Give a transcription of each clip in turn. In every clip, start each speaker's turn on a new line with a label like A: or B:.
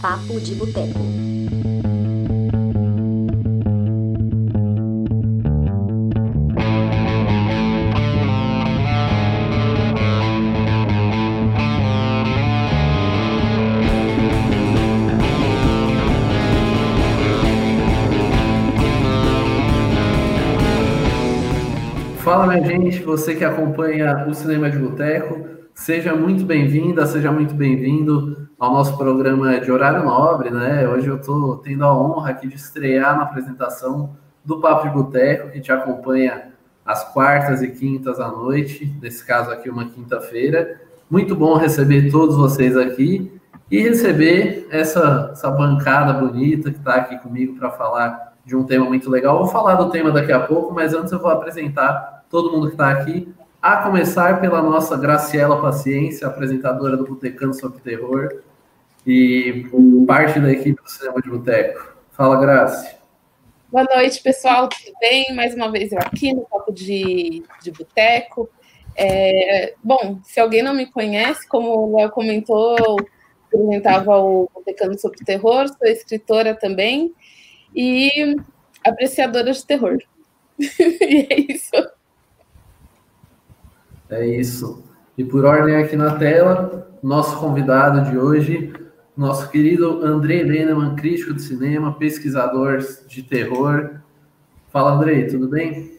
A: Papo de Boteco.
B: Fala, minha gente, você que acompanha o Cinema de Boteco, seja muito bem-vinda, seja muito bem-vindo ao nosso programa de horário nobre, né? Hoje eu estou tendo a honra aqui de estrear na apresentação do Papo de Boteco, que te acompanha às quartas e quintas à noite, nesse caso aqui uma quinta-feira. Muito bom receber todos vocês aqui e receber essa, essa bancada bonita que está aqui comigo para falar de um tema muito legal. Vou falar do tema daqui a pouco, mas antes eu vou apresentar todo mundo que está aqui, a começar pela nossa Graciela Paciência, apresentadora do Botecando sobre Terror e parte da equipe do Cinema de Boteco. Fala, Graci.
C: Boa noite, pessoal, tudo bem? Mais uma vez eu aqui no Papo de, de Boteco. É, bom, se alguém não me conhece, como o Léo comentou, apresentava o Botecando sobre Terror, sou escritora também e apreciadora de terror. e é isso.
B: É isso. E por ordem aqui na tela, nosso convidado de hoje, nosso querido André Leneman, crítico de cinema, pesquisador de terror. Fala, Andrei, tudo bem?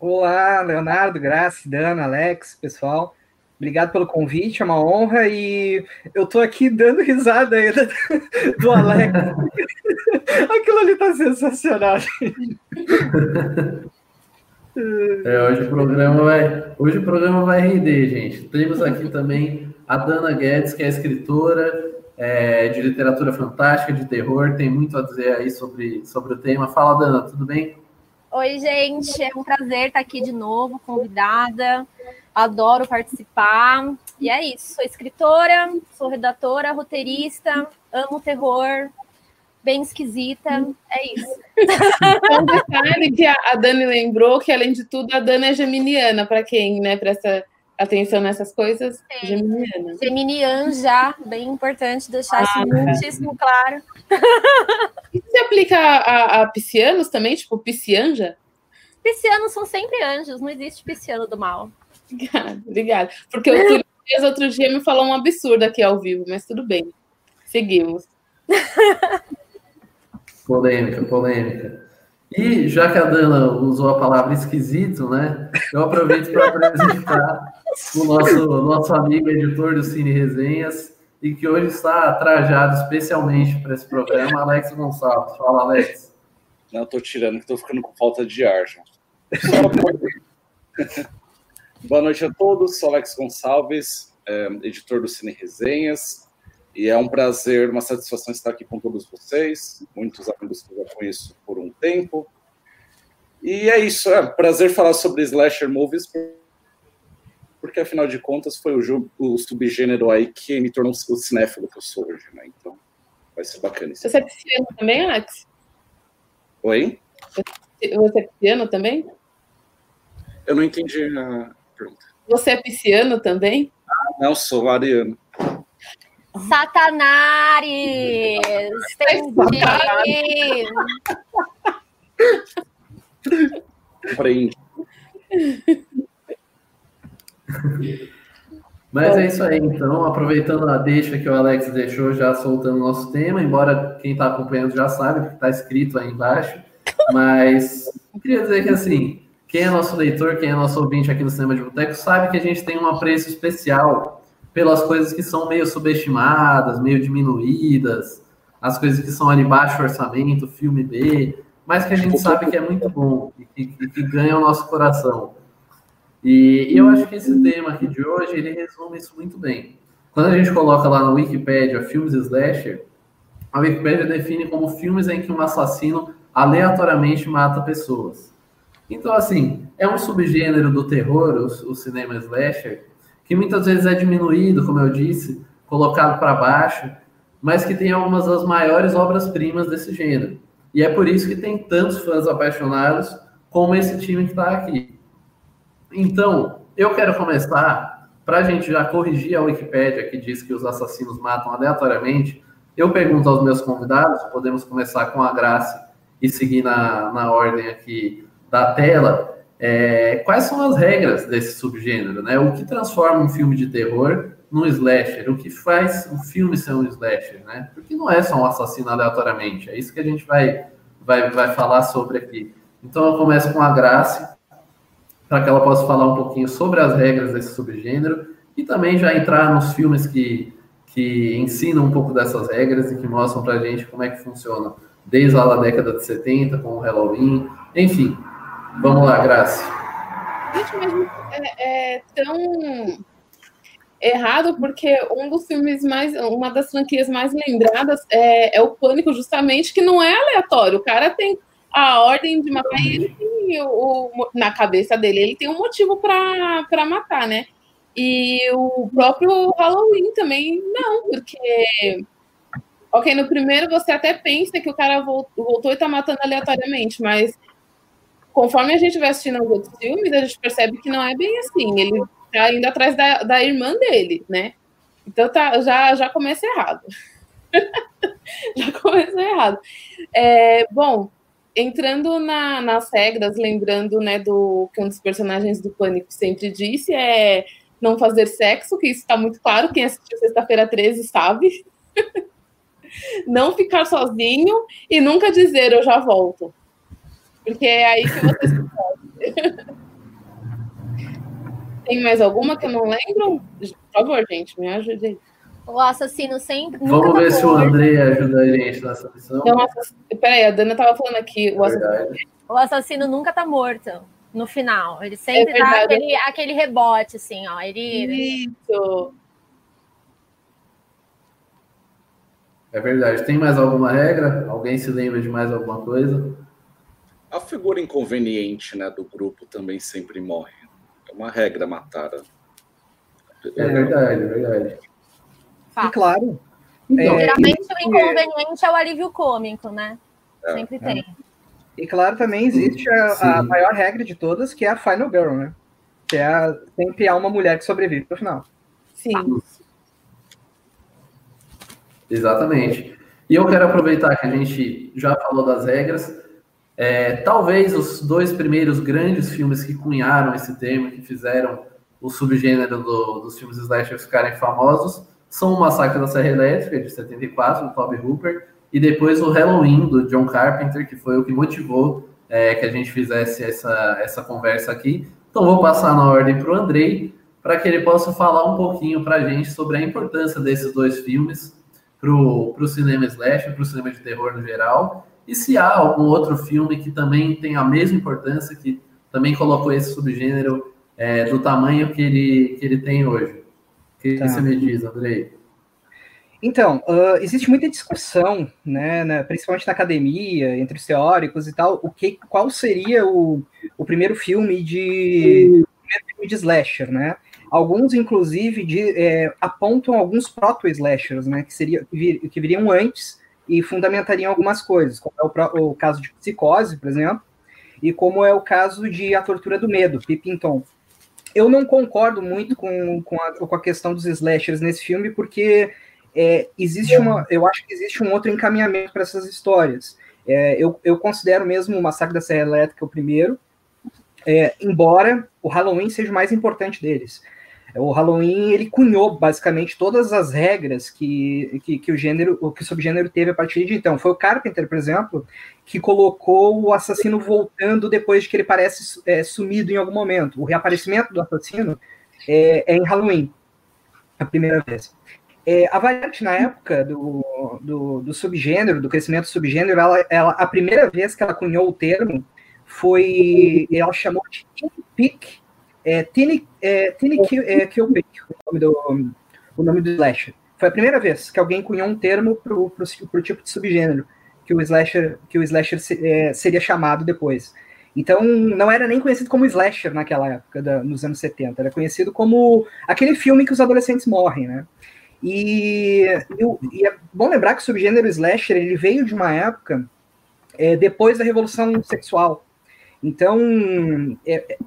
D: Olá, Leonardo, Graça, Dana, Alex, pessoal. Obrigado pelo convite, é uma honra e eu tô aqui dando risada ainda do Alex. Aquilo ali tá sensacional.
B: É, hoje o programa vai, hoje o programa vai render, gente. Temos aqui também a Dana Guedes, que é escritora é, de literatura fantástica, de terror, tem muito a dizer aí sobre, sobre o tema. Fala, Dana, tudo bem?
E: Oi, gente, é um prazer estar aqui de novo, convidada. Adoro participar. E é isso, sou escritora, sou redatora, roteirista, amo terror, bem esquisita. É isso.
C: Um detalhe que a Dani lembrou que, além de tudo, a Dani é geminiana, para quem né, presta atenção nessas coisas, Sim. geminiana.
E: Geminianja, bem importante deixar ah, isso muitíssimo claro.
C: E você aplica a, a, piscianos também, tipo piscianja?
E: Piscianos são sempre anjos, não existe pisciano do mal.
C: Obrigada, obrigada. Porque o Turias outro dia me falou um absurdo aqui ao vivo, mas tudo bem. Seguimos.
B: Polêmica, polêmica. E já que a Dana usou a palavra esquisito, né? Eu aproveito para apresentar o nosso, nosso amigo editor do Cine Resenhas e que hoje está trajado especialmente para esse programa, Alex Gonçalves. Fala, Alex.
F: Não, estou tirando, que estou ficando com falta de ar, já. Boa noite a todos, sou Alex Gonçalves, é, editor do Cine Resenhas. E é um prazer, uma satisfação estar aqui com todos vocês, muitos amigos que eu já conheço por um tempo. E é isso, é um prazer falar sobre slasher movies, porque afinal de contas foi o, o subgênero aí que me tornou o cinéfilo que eu sou hoje, né? Então vai ser bacana isso.
C: Você é pisciano também, Alex?
F: Oi?
C: Você é pisciano também?
F: Eu não entendi a pergunta.
C: Você é pisciano também?
F: Ah, não, sou ariano.
E: Satanares! Entendi!
B: Mas é isso aí, então, aproveitando a deixa que o Alex deixou, já soltando o nosso tema, embora quem está acompanhando já sabe, que está escrito aí embaixo, mas queria dizer que, assim, quem é nosso leitor, quem é nosso ouvinte aqui no Cinema de Boteco, sabe que a gente tem um apreço especial pelas coisas que são meio subestimadas, meio diminuídas, as coisas que são ali baixo orçamento, filme B, mas que a gente sabe que é muito bom e que, que ganha o nosso coração. E, e, eu acho que esse tema aqui de hoje, ele resume isso muito bem. Quando a gente coloca lá no Wikipedia filmes slasher, a Wikipedia define como filmes em que um assassino aleatoriamente mata pessoas. Então, assim, é um subgênero do terror, o, o cinema slasher, que muitas vezes é diminuído, como eu disse, colocado para baixo, mas que tem algumas das maiores obras-primas desse gênero. E é por isso que tem tantos fãs apaixonados como esse time que está aqui. Então, eu quero começar, para a gente já corrigir a Wikipédia, que diz que os assassinos matam aleatoriamente, eu pergunto aos meus convidados, podemos começar com a Graça e seguir na, na ordem aqui da tela, é, quais são as regras desse subgênero, né? O que transforma um filme de terror num slasher? O que faz um filme ser um slasher, né? Porque não é só um assassino aleatoriamente, é isso que a gente vai, vai, vai falar sobre aqui. Então eu começo com a Grace, para que ela possa falar um pouquinho sobre as regras desse subgênero e também já entrar nos filmes que, que ensinam um pouco dessas regras e que mostram para a gente como é que funciona, desde lá da década de 70, com o Halloween, enfim. Vamos lá, Graça.
C: Gente, mas é, é tão errado porque um dos filmes mais, uma das franquias mais lembradas é, é o Pânico, justamente, que não é aleatório. O cara tem a ordem de matar e ele tem o, o, na cabeça dele, ele tem um motivo para matar, né? E o próprio Halloween também não, porque. Ok, no primeiro você até pensa que o cara voltou e tá matando aleatoriamente, mas conforme a gente vai assistindo os outros filmes, a gente percebe que não é bem assim. Ele tá indo atrás da, da irmã dele, né? Então tá, já, já começa errado. já começa errado. É, bom, entrando na, nas regras, lembrando né, do que um dos personagens do Pânico sempre disse, é não fazer sexo, que isso está muito claro, quem assistiu sexta-feira 13 sabe. não ficar sozinho e nunca dizer eu já volto. Porque é aí que você se pode. Tem mais alguma que eu não lembro? Por favor, gente, me ajude aí.
E: O assassino sempre.
B: Vamos ver se o André ajuda a gente nessa missão. Então,
C: peraí, a Dana estava falando aqui. O assassino...
E: o assassino nunca tá morto no final. Ele sempre é dá aquele, aquele rebote, assim, ó. Ele. Isso.
B: É verdade. Tem mais alguma regra? Alguém se lembra de mais alguma coisa?
F: A figura inconveniente né, do grupo também sempre morre. É uma regra matar.
B: É verdade, é verdade.
D: E claro.
E: Então, é, Geralmente o inconveniente é o alívio cômico, né? É, sempre é. tem.
D: E claro, também existe a, a, maior regra de todas, que é a Final Girl, né? Que é a, sempre há uma mulher que sobrevive no final.
C: Sim.
B: Exatamente. E eu quero aproveitar que a gente já falou das regras. É, talvez os dois primeiros grandes filmes que cunharam esse termo, que fizeram o subgênero do, dos filmes slasher ficarem famosos, são o Massacre da Serra Elétrica, de 74, do Toby Hooper, e depois o Halloween, do John Carpenter, que foi o que motivou é, que a gente fizesse essa, essa conversa aqui. Então, vou passar na ordem para o Andrei, para que ele possa falar um pouquinho para a gente sobre a importância desses dois filmes para o cinema slash, para o cinema de terror no geral, e se há algum outro filme que também tem a mesma importância, que também colocou esse subgênero é, do tamanho que ele, que ele tem hoje. O que tá. você me diz, Andrei?
D: Então, uh, existe muita discussão, né, né, principalmente na academia, entre os teóricos e tal, o que, qual seria o, o primeiro filme de, de slasher, né? Alguns, inclusive, de, é, apontam alguns proto-slashers, né, que, seria, que, vir, que viriam antes e fundamentariam algumas coisas, como é o, o, caso de Psicose, por exemplo, e como é o caso de A Tortura do Medo, Pippington eu não concordo muito com, com, a, com a questão dos slashers nesse filme, porque é, existe uma. Eu acho que existe um outro encaminhamento para essas histórias. É, eu, eu considero mesmo o Massacre da Serra Elétrica o primeiro, é, embora o Halloween seja o mais importante deles. O Halloween ele cunhou basicamente todas as regras que, que, que o gênero, que o subgênero teve a partir de então. Foi o Carpenter, por exemplo, que colocou o assassino voltando depois de que ele parece é, sumido em algum momento. O reaparecimento do assassino é, é em Halloween, a primeira vez. É, a variante na época do, do, do, subgênero, do crescimento do subgênero, ela, ela, a primeira vez que ela cunhou o termo foi, ela chamou de Peak é, Tiny, é, Tiny Kill, é, Kill o nome do, o nome do slasher. Foi a primeira vez que alguém cunhou um termo para o tipo de subgênero que o slasher, que o slasher é, seria chamado depois. Então, não era nem conhecido como slasher naquela época, da, nos anos 70. Era conhecido como aquele filme que os adolescentes morrem, né? E, e, e é bom lembrar que o subgênero slasher ele veio de uma época é, depois da Revolução Sexual. Então, é, é,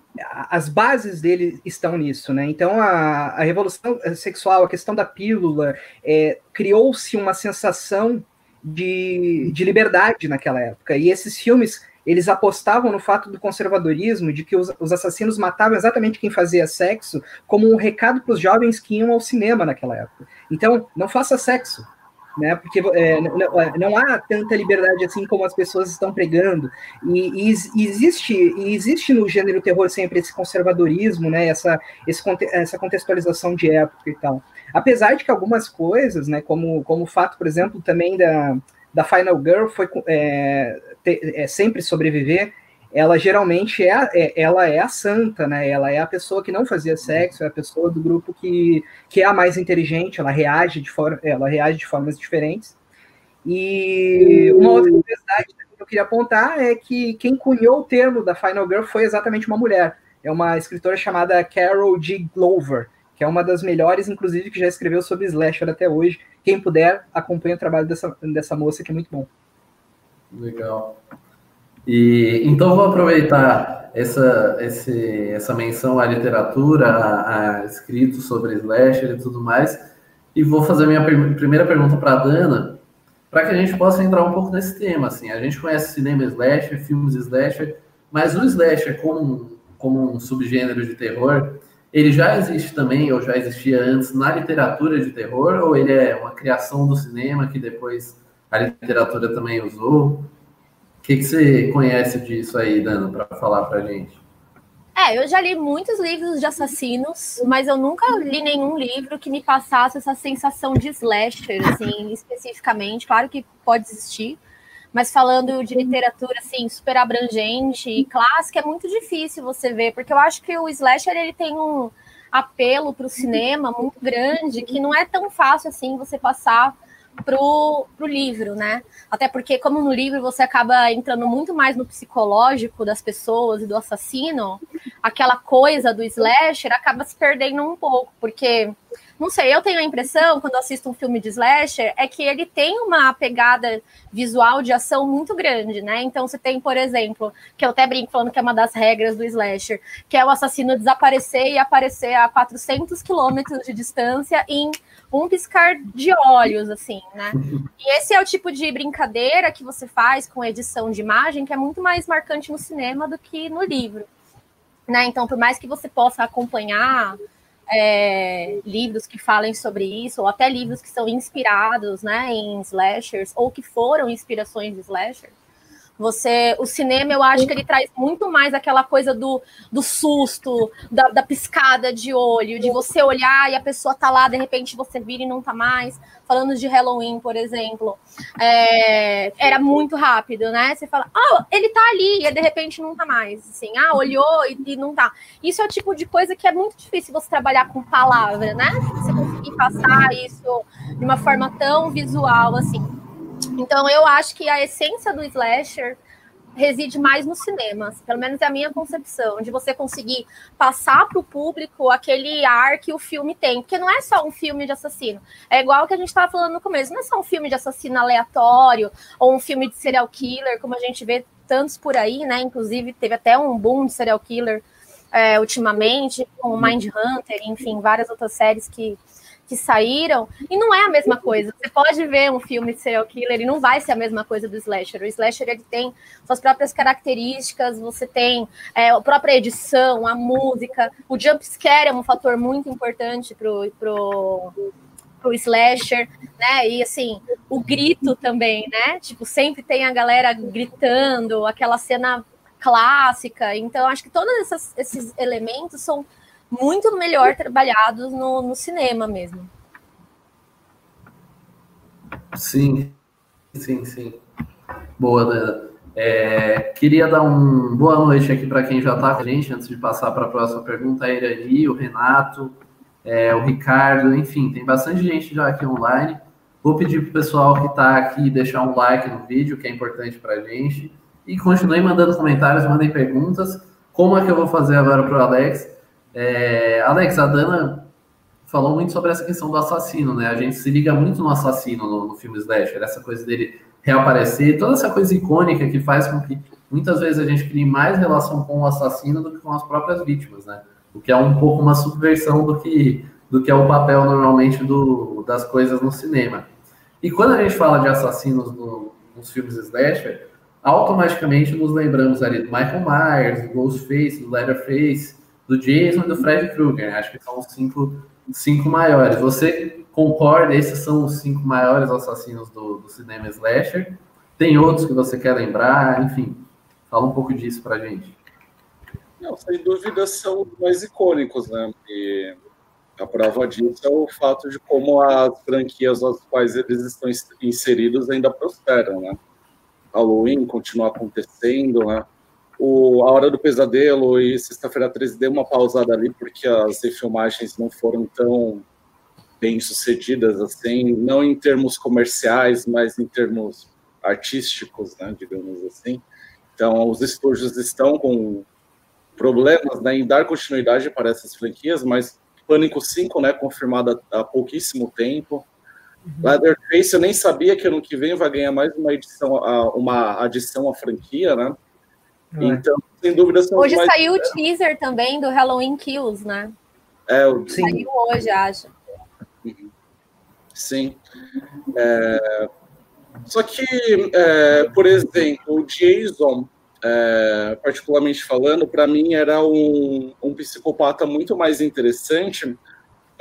D: as bases dele estão nisso, né? Então, a, a revolução sexual, a questão da pílula, é, criou-se uma sensação de, de liberdade naquela época. E esses filmes, eles apostavam no fato do conservadorismo, de que os, os assassinos matavam exatamente quem fazia sexo, como um recado para os jovens que iam ao cinema naquela época. Então, não faça sexo, né? Porque é, não, é, não, há tanta liberdade assim como as pessoas estão pregando. E, e, existe, e existe no gênero terror sempre esse conservadorismo, né? Essa, esse, essa contextualização de época e tal. Apesar de que algumas coisas, né? Como, como o fato, por exemplo, também da, da Final Girl foi é, é, sempre sobreviver ela geralmente é, é, ela é a santa, né? Ela é a pessoa que não fazia sexo, é a pessoa do grupo que, que é a mais inteligente, ela reage de forma, ela reage de formas diferentes. E uma outra curiosidade que eu queria apontar é que quem cunhou o termo da Final Girl foi exatamente uma mulher. É uma escritora chamada Carol G. Glover, que é uma das melhores, inclusive, que já escreveu sobre slasher até hoje. Quem puder, acompanhe o trabalho dessa, dessa moça, que é muito bom.
B: Legal. E então vou aproveitar essa, esse, essa menção à literatura, a, a escritos sobre slasher e tudo mais, e vou fazer minha per primeira pergunta para a Dana, para que a gente possa entrar um pouco nesse tema. Assim, a gente conhece cinema slasher, filmes slasher, mas o slasher como, como um subgênero de terror, ele já existe também, ou já existia antes, na literatura de terror, ou ele é uma criação do cinema que depois a literatura também usou? Que, que você conhece disso aí, Dana, para falar para gente?
E: É, eu já li muitos livros de assassinos, mas eu nunca li nenhum livro que me passasse essa sensação de slasher, assim, especificamente. Claro que pode existir, mas falando de literatura, assim, super abrangente e clássica, é muito difícil você ver, porque eu acho que o slasher, ele tem um apelo para o cinema muito grande, que não é tão fácil, assim, você passar pro, pro livro, né? Até porque, como no livro você acaba entrando muito mais no psicológico das pessoas e do assassino, aquela coisa do slasher acaba se perdendo um pouco, porque não sei, eu tenho a impressão, quando assisto um filme de slasher, é que ele tem uma pegada visual de ação muito grande, né? Então você tem, por exemplo, que eu até brinco falando que é uma das regras do slasher, que é o assassino desaparecer e aparecer a 400 quilômetros de distância em um piscar de olhos, assim, né? E esse é o tipo de brincadeira que você faz com edição de imagem que é muito mais marcante no cinema do que no livro. Né? Então, por mais que você possa acompanhar é, livros que falem sobre isso, ou até livros que são inspirados né, em slashers, ou que foram inspirações de slashers, você, o cinema, eu acho que ele traz muito mais aquela coisa do, do susto, da, da, piscada de olho, de você olhar e a pessoa tá lá, de repente você vira e não tá mais. Falando de Halloween, por exemplo, é, era muito rápido, né? Você fala, ah, ele tá ali, e de repente não tá mais. Assim, ah, olhou e, e não tá. Isso é o tipo de coisa que é muito difícil você trabalhar com palavra, né? Você conseguir passar isso de uma forma tão visual assim. Então eu acho que a essência do slasher reside mais no cinema, pelo menos é a minha concepção, de você conseguir passar para o público aquele ar que o filme tem, porque não é só um filme de assassino, é igual que a gente estava falando no começo, não é só um filme de assassino aleatório ou um filme de serial killer, como a gente vê tantos por aí, né? Inclusive teve até um boom de serial killer é, ultimamente, com Mind Hunter, enfim, várias outras séries que que saíram, e não é a mesma coisa. Você pode ver um filme de serial killer e não vai ser a mesma coisa do slasher. O slasher ele tem suas próprias características, você tem é, a própria edição, a música, o jump scare é um fator muito importante pro, pro, pro slasher, né? E assim, o grito também, né? Tipo, sempre tem a galera gritando, aquela cena clássica. Então, acho que todos essas, esses elementos são muito melhor trabalhados no, no cinema mesmo.
B: Sim, sim, sim. Boa, Dana. É, queria dar um boa noite aqui para quem já está com a gente, antes de passar para a próxima pergunta, a Irani, o Renato, é, o Ricardo, enfim, tem bastante gente já aqui online. Vou pedir para o pessoal que está aqui deixar um like no vídeo, que é importante para a gente. E continue mandando comentários, mandem perguntas. Como é que eu vou fazer agora para o Alex? É, Alex, a Dana falou muito sobre essa questão do assassino, né? A gente se liga muito no assassino no, no filme Slasher, essa coisa dele reaparecer, toda essa coisa icônica que faz com que muitas vezes a gente cria mais relação com o assassino do que com as próprias vítimas, né? O que é um pouco uma subversão do que, do que é o papel normalmente do, das coisas no cinema. E quando a gente fala de assassinos no, nos filmes slasher, automaticamente nos lembramos ali do Michael Myers, do Ghostface, do Leatherface, do Jason e do Fred Krueger. Acho que são os cinco, cinco maiores. Você concorda? Esses são os cinco maiores assassinos do, do cinema slasher? Tem outros que você quer lembrar? Enfim, fala um pouco disso pra gente.
F: Não, sem dúvida são os mais icônicos, né? E a prova disso é o fato de como as franquias às quais eles estão inseridos ainda prosperam, né? Halloween continua acontecendo, né? O A Hora do Pesadelo e Sexta-feira 13 deu uma pausada ali porque as refilmagens não foram tão bem sucedidas assim, não em termos comerciais, mas em termos artísticos, né, digamos assim. Então, os estúdios estão com problemas né, em dar continuidade para essas franquias, mas Pânico 5, né, confirmado há pouquíssimo tempo. Uhum. Leatherface, eu nem sabia que ano que vem vai ganhar mais uma edição, uma adição à franquia, né?
E: É. Então, sem dúvida, são Hoje mais... saiu o teaser também do Halloween Kills, né?
F: É, o...
E: Saiu hoje, acho.
F: Sim. É... Só que, é, por exemplo, o Jason, é, particularmente falando, para mim era um, um, psicopata muito mais interessante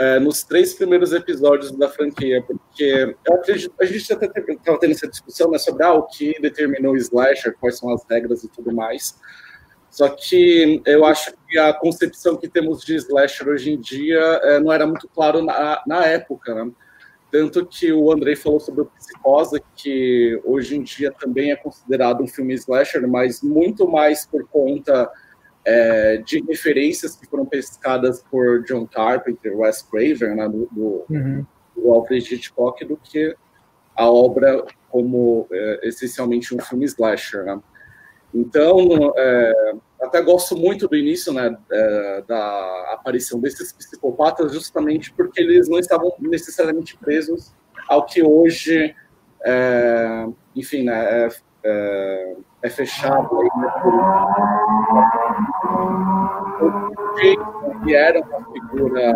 F: é, nos três primeiros episódios da franquia, porque eu acredito, a gente até estava tendo essa discussão né, sobre ah, o que determinou o slasher, quais são as regras e tudo mais. Só que eu acho que a concepção que temos de slasher hoje em dia é, não era muito claro na, na época, né? Tanto que o Andrei falou sobre o Psicosa, que hoje em dia também é considerado um filme slasher, mas muito mais por conta é, de referências que foram pescadas por John Carpenter, Wes Craven, né, do, do, uhum. do Alfred Hitchcock, do que a obra como é, essencialmente um filme slasher. Né? Então, é, até gosto muito do início né, é, da aparição desses psicopatas, justamente porque eles não estavam necessariamente presos ao que hoje, é, enfim, né, é, fechado. Aí, né, que era uma figura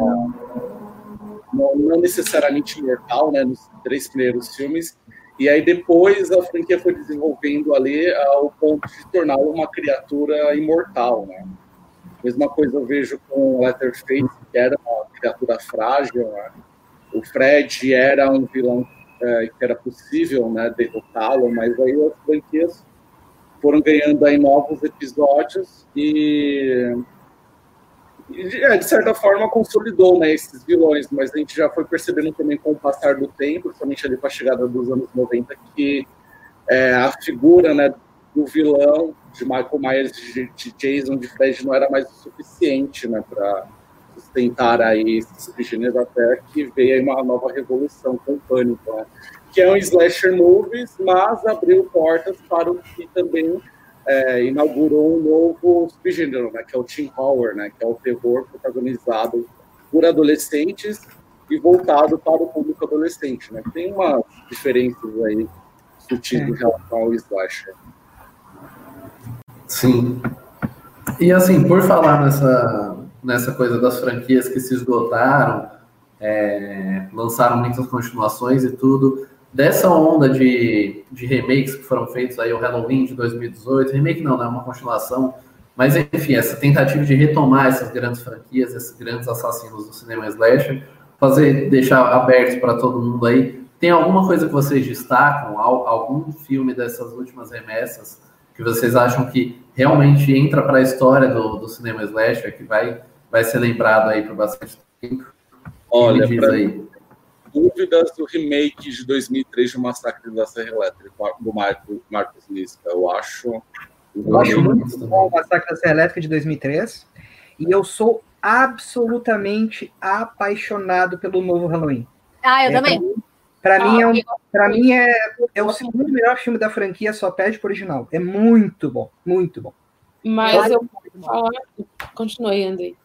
F: não, não necessariamente mortal, né, nos três primeiros filmes, e aí depois a franquia foi desenvolvendo ali ao ponto de torná-la uma criatura imortal, né? Mesma coisa eu vejo com Letterface, que era uma criatura frágil, né? O Fred era um vilão é, que era possível né, derrotá-lo, mas aí as franquias foram ganhando aí novos episódios e é, de certa forma consolidou né, esses vilões, mas a gente já foi percebendo também com o passar do tempo, principalmente ali com a chegada dos anos 90, que é, a figura né, do vilão de Michael Myers, de, de, Jason, de Fred não era mais o suficiente né, para sustentar aí esses gêneros até que veio aí uma nova revolução com o Pânico, né, que é um slasher movies, mas abriu portas para o que também é, inaugurou um novo subgênero, né, que é o teen horror, né, que é o terror protagonizado por adolescentes e voltado para o público adolescente, né. Tem umas diferenças aí sutis é. em relação ao slasher.
B: Sim. E assim, por falar nessa, nessa coisa das franquias que se esgotaram, é, lançaram muitas continuações e tudo, dessa onda de, de remakes que foram feitos aí, o Halloween de 2018, remake não, não é uma continuação, mas enfim, essa tentativa de retomar essas grandes franquias, esses grandes assassinos do cinema slasher, fazer, deixar aberto para todo mundo aí. Tem alguma coisa que vocês destacam, algum filme dessas últimas remessas que vocês acham que realmente entra para a história do, do cinema slasher, que vai, vai ser lembrado aí por bastante tempo?
F: Olha, para dúvidas do remake de 2003 do Massacre da Serra Elétrica, do Marcos, Marcos Lisca. Eu acho.
D: Eu acho muito bom o Massacre da Serra Elétrica de 2003. E eu sou absolutamente apaixonado pelo novo Halloween.
E: Ah, eu é, também.
D: Para ah, mim, é, um, pra mim é, é o segundo melhor filme da franquia, só pede pro original. É muito bom, muito bom.
C: Mas eu. Ah, continue, Andrei.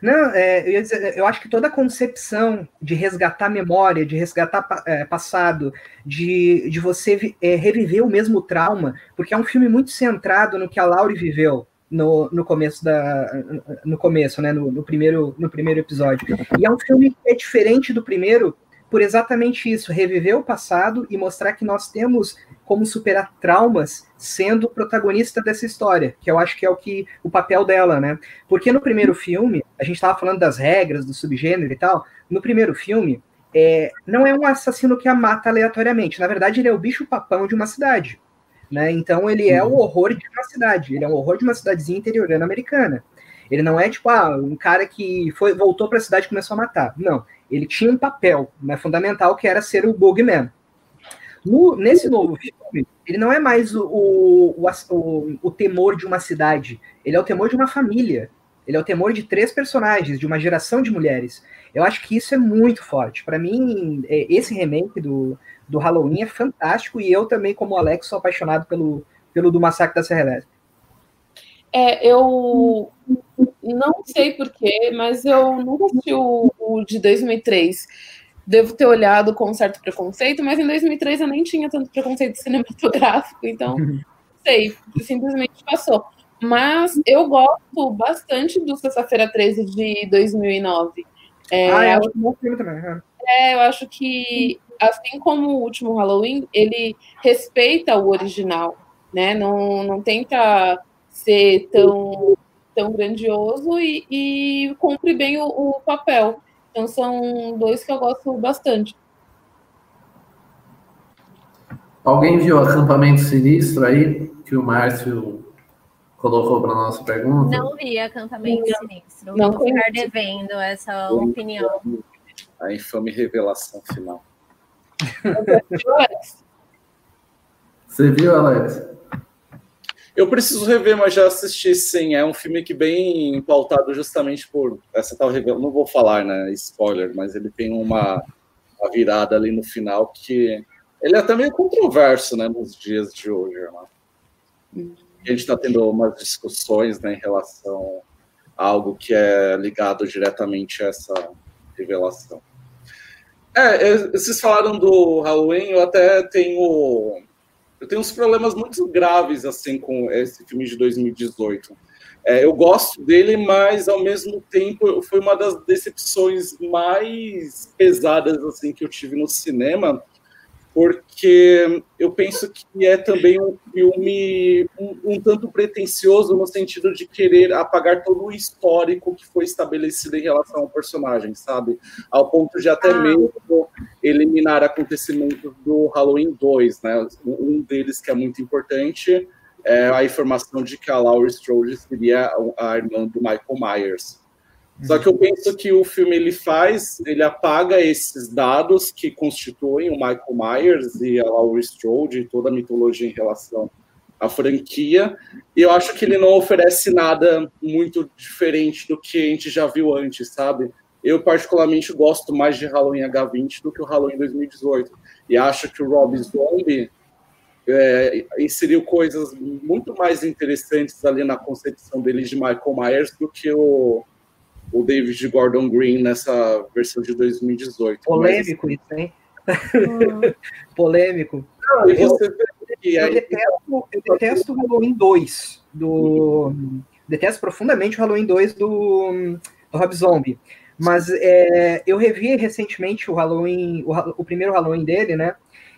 D: Não, é, eu, dizer, eu, acho que toda a concepção de resgatar memória, de resgatar é, passado, de, de você é, reviver o mesmo trauma, porque é um filme muito centrado no que a Laurie viveu no, no começo da no começo, né, no, no, primeiro no primeiro episódio. E é um filme que é diferente do primeiro por exatamente isso, reviver o passado e mostrar que nós temos como superar traumas sendo protagonista dessa história, que eu acho que é o que o papel dela, né? Porque no primeiro filme, a gente estava falando das regras, do subgênero e tal, no primeiro filme, é, não é um assassino que a mata aleatoriamente, na verdade ele é o bicho papão de uma cidade, né? Então ele é o uhum. horror de uma cidade, ele é um horror de uma cidadezinha interiorana americana. Ele não é tipo ah, um cara que foi voltou para a cidade e começou a matar. Não, ele tinha um papel né, fundamental que era ser o Bogman. No, nesse novo filme, ele não é mais o, o, o, o, temor de uma cidade, ele é o temor de uma família. Ele é o temor de três personagens, de uma geração de mulheres. Eu acho que isso é muito forte. Para mim, é, esse remake do, do Halloween é fantástico e eu também, como Alex, sou apaixonado pelo, pelo do Massacre da Serra Elétrica.
C: É, eu não sei porquê, mas eu nunca assisti o, o, de 2003. Devo ter olhado com um certo preconceito, mas em 2003 eu nem tinha tanto preconceito cinematográfico, então sei, simplesmente passou. Mas eu gosto bastante do Sexta-feira 13 de 2009.
D: É, ah, é um bom filme também.
C: É. é, eu acho que, assim como o último Halloween, ele respeita o original, né? Não, não tenta ser tão, tão grandioso e, e cumpre bem o, o papel. Então são dois que eu gosto bastante.
B: Alguém viu Acampamento Sinistro aí, que o Márcio colocou para nossa pergunta?
E: Não vi Acampamento não, Sinistro. Não Vou ficar devendo essa opinião.
F: A infame revelação final.
B: Você viu, Alex?
F: Eu preciso rever, mas já assisti sim. É um filme que bem pautado justamente por essa tal revelação. Não vou falar, né? Spoiler, mas ele tem uma, uma, virada ali no final que ele é até meio controverso, né? Nos dias de hoje, né? A gente está tendo umas discussões né, em relação a algo que é ligado diretamente a essa revelação. É, vocês falaram do Halloween, eu até tenho eu tenho uns problemas muito graves assim com esse filme de 2018. É, eu gosto dele, mas ao mesmo tempo foi uma das decepções mais pesadas assim que eu tive no cinema, porque eu penso que é também um filme um, um, tanto pretencioso no sentido de querer apagar todo o histórico que foi estabelecido em relação ao personagem, sabe? Ao ponto de até ah. mesmo eliminar acontecimentos do Halloween 2, né? Um deles que é muito importante é a informação de que a Laurie Strode seria a irmã do Michael Myers. Só que eu penso que o filme ele faz, ele apaga esses dados que constituem o Michael Myers e a Laurie Strode e toda a mitologia em relação à franquia. E eu acho que ele não oferece nada muito diferente do que a gente já viu antes, sabe? Eu particularmente gosto mais de Halloween H20 do que o Halloween 2018. E acho que o Rob Zombie é, inseriu coisas muito mais interessantes ali na concepção dele de Michael Myers do que o o David Gordon Green nessa versão de 2018.
D: Polêmico Mas, isso, hein? Polêmico. Não, eu, eu, aí... detesto, eu detesto o Halloween 2 do. Detesto profundamente o Halloween 2 do, do Rob Zombie. Mas é, eu revi recentemente o Halloween, o, o, primeiro Halloween dele, né?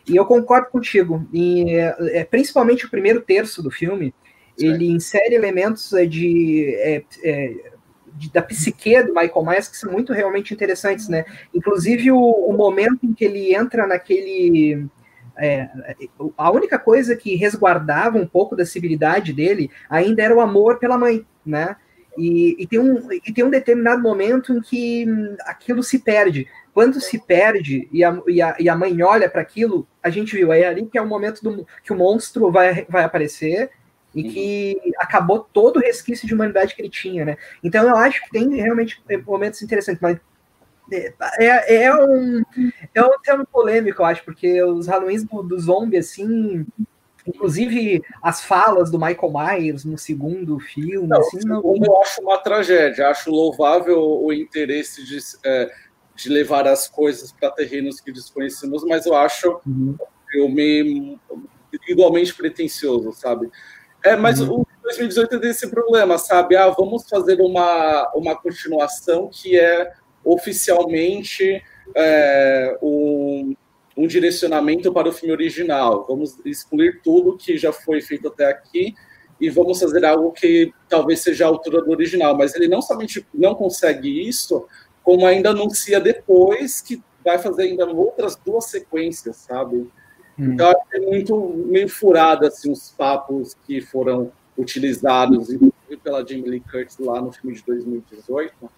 D: E eu concordo contigo. E, é, principalmente o primeiro terço do filme, certo. ele insere elementos é, de é, é, de, da psique do Michael Myers que são muito realmente interessantes, né? Inclusive o, o momento em que ele entra naquele é, a única coisa que resguardava um pouco da civilidade dele ainda era o amor pela mãe, né? E, e, tem um, e tem um determinado momento em que aquilo se perde. Quando se perde e a, e a, e a mãe olha para aquilo, a gente viu, é ali que é o momento do, que o monstro vai, vai aparecer e que acabou todo o resquício de humanidade que ele tinha, né? Então eu acho que tem realmente momentos interessantes, mas é, é, é um é um tema polêmico, eu acho, porque os Halloweens do, do zombie, assim, Inclusive, as falas do Michael Myers no segundo filme. Não, assim,
F: não... Eu acho uma tragédia. Acho louvável o interesse de, é, de levar as coisas para terrenos que desconhecemos, mas eu acho uhum. filme igualmente pretencioso, sabe? É, mas uhum. o 2018 tem esse problema, sabe? Ah, vamos fazer uma, uma continuação que é oficialmente é, um, um direcionamento para o filme original. Vamos excluir tudo que já foi feito até aqui e vamos fazer algo que talvez seja a altura do original. Mas ele não somente não consegue isso, como ainda anuncia depois que vai fazer ainda outras duas sequências, sabe? Hum. Então é muito meio furado assim os papos que foram utilizados pela Jamie Lee Curtis lá no filme de 2018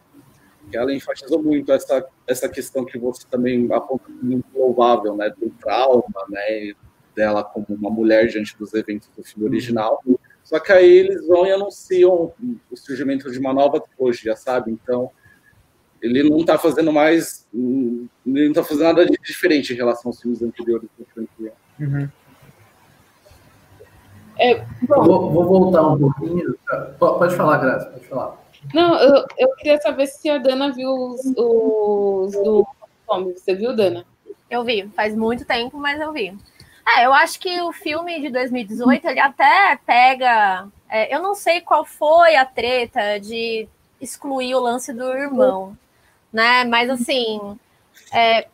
F: ela enfatizou muito essa, essa questão que você também aponta muito louvável, né, do trauma, né, dela como uma mulher diante dos eventos do filme original. Só que aí eles vão e anunciam o surgimento de uma nova trilogia, sabe? Então, ele não está fazendo mais, ele não está fazendo nada de diferente em relação aos filmes anteriores da franquia. Uhum.
B: É, vou, vou, voltar um pouquinho. Pode falar, Graça, pode falar.
C: Não, eu, eu queria saber se a Dana viu os, os do Zombie. Você viu, Dana?
E: Eu vi, faz muito tempo, mas eu vi. É, eu acho que o filme de 2018 ele até pega. É, eu não sei qual foi a treta de excluir o lance do irmão, né? Mas assim, é,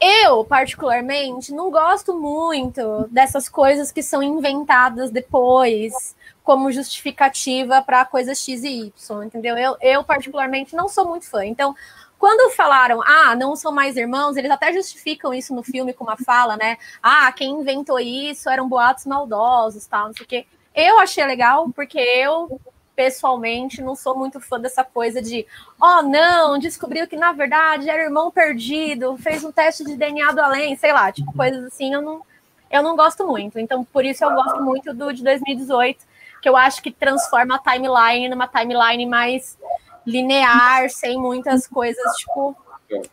E: eu, particularmente, não gosto muito dessas coisas que são inventadas depois como justificativa para coisas X e Y, entendeu? Eu, eu, particularmente, não sou muito fã. Então, quando falaram, ah, não são mais irmãos, eles até justificam isso no filme com uma fala, né? Ah, quem inventou isso eram boatos maldosos, tal, não sei o quê. Eu achei legal, porque eu, pessoalmente, não sou muito fã dessa coisa de, oh, não, descobriu que na verdade era irmão perdido, fez um teste de DNA do além, sei lá, tipo, coisas assim, eu não, eu não gosto muito. Então, por isso eu gosto muito do de 2018 que eu acho que transforma a timeline numa timeline mais linear, sem muitas coisas, tipo.